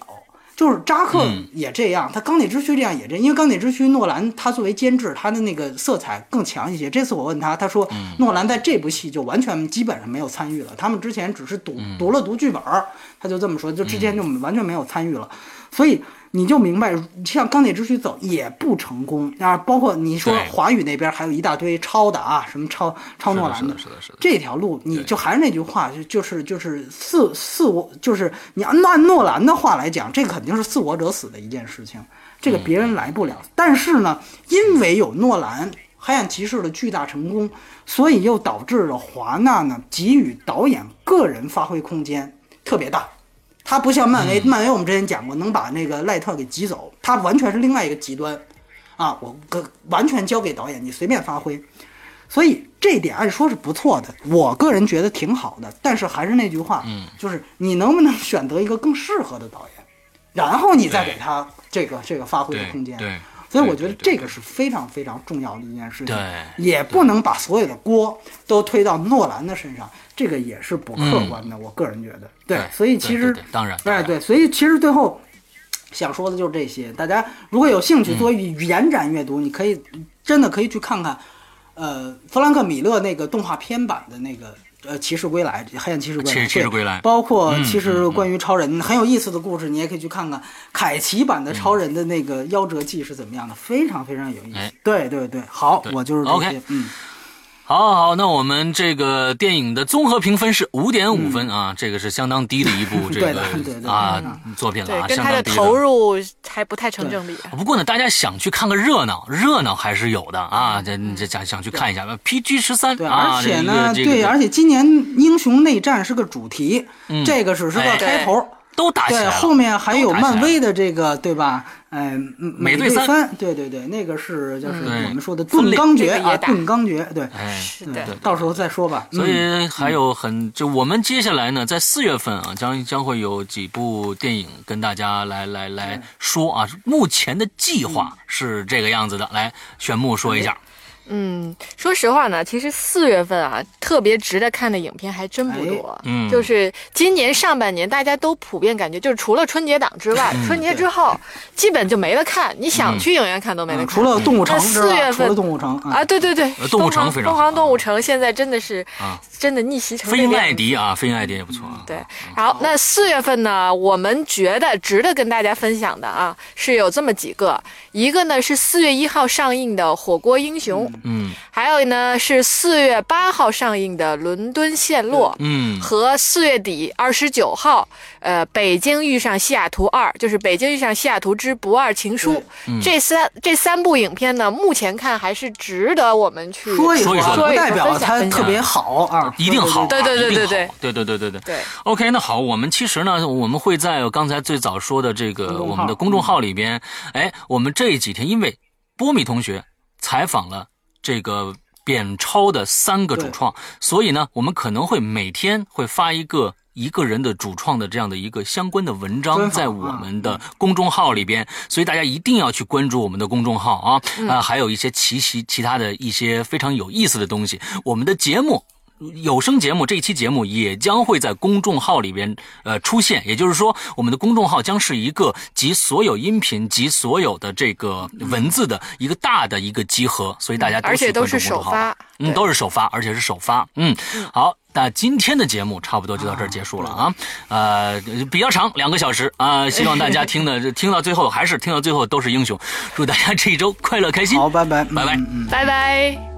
就是扎克也这样，他钢铁之躯这样也这样，因为钢铁之躯诺兰他作为监制，他的那个色彩更强一些。这次我问他，他说诺兰在这部戏就完全基本上没有参与了，他们之前只是读读了读剧本儿，他就这么说，就之前就完全没有参与了，所以。你就明白，像钢铁之躯走也不成功啊！包括你说华语那边还有一大堆抄的啊，什么抄抄诺兰是的，是的，是的。这条路，你就还是那句话，就就是就是自自我，就是你按按诺兰的话来讲，这个肯定是自我者死的一件事情，这个别人来不了。但是呢，因为有诺兰《黑暗骑士》的巨大成功，所以又导致了华纳呢给予导演个人发挥空间特别大。他不像漫威，漫威我们之前讲过，能把那个赖特给挤走，他完全是另外一个极端，啊，我个完全交给导演，你随便发挥。所以这一点按说是不错的，我个人觉得挺好的。但是还是那句话，嗯，就是你能不能选择一个更适合的导演，然后你再给他这个这个发挥的空间。对，所以我觉得这个是非常非常重要的一件事情，对也不能把所有的锅都推到诺兰的身上，这个也是不客观的。我个人觉得，对，所以其实当然哎对，所以其实最后想说的就是这些。大家如果有兴趣做延展阅读，你可以真的可以去看看，呃，弗兰克·米勒那个动画片版的那个。呃，《骑士归来》《黑暗骑士归来骑》士归来包括嗯其实关于超人很有意思的故事，你也可以去看看凯奇版的超人的那个夭折记是怎么样的，非常非常有意思哎。对对对，好，我就是这些，嗯。好好好，那我们这个电影的综合评分是五点五分啊，这个是相当低的一部这对个的对对啊嗯。作品了啊，，对跟他的相当低投入还不太成正比。不过呢，大家想去看个热闹，热闹还是有的啊。这这想想去看一下吧，PG 十三对，啊，而且呢，对，这个这个而且今年英雄内战是个主题，这个只是个哎。开头。对，都打起来了，后面还有漫威的这个，对吧？呃，美队三三，对对对，那个是就是我们说的盾钢诀啊，盾钢诀，对，哎，对是的，到时候再说吧。所嗯以还有很就我们接下来呢，在四月份啊，将将会有几部电影跟大家来来来说啊。目前的计划是这个样子的，来玄牧说一下。嗯，说实话呢，其实四月份啊，特别值得看的影片还真不多。嗯就是今年上半年，大家都普遍感觉，就是除了春节档之外，春节之后基本就没得看。你想去影院看都没得看。嗯除了动物城那？四月份除了动物城啊啊，，对对对呃，动物城疯非常疯狂动物城现在真的是啊真的逆袭成飞鹰艾迪啊，飞鹰艾迪也不错啊。对，好，那四月份呢，我们觉得值得跟大家分享的啊，是有这么几个，一个呢是四月一号上映的《火锅英雄》，嗯。还有呢是四月八号上映的《伦敦陷落》，嗯。和四月底二十九号，呃，北京遇上西雅图二，就是北京遇上西雅图之不二情书。这三这三部影片呢，目前看还是值得我们去说一说一说不代表分享分享。它特别好啊，一定好啊，对对对对对。对对对对对。OK，那好，我们其实呢，我们会在刚才最早说的这个我们的公众号里边，哎，我们这几天因为波米同学采访了这个扁超的三个主创，所以呢，我们可能会每天会发一个。一个人的主创的这样的一个相关的文章，在我们的公众号里边，所以大家一定要去关注我们的公众号啊！啊，还有一些其其其他的一些非常有意思的东西，我们的节目有声节目这一期节目也将会在公众号里边呃出现，也就是说，我们的公众号将是一个集所有音频及所有的这个文字的一个大的一个集合，所以大家而且去都是首关注公众号吧发。嗯，都是首发，而且是首发。嗯，好，那今天的节目差不多就到这儿结束了啊，呃，比较长，两个小时。啊、希望大家听的 听到最后还是听到最后都是英雄，祝大家这一周快乐开心，好，拜拜，拜拜。嗯嗯。拜拜。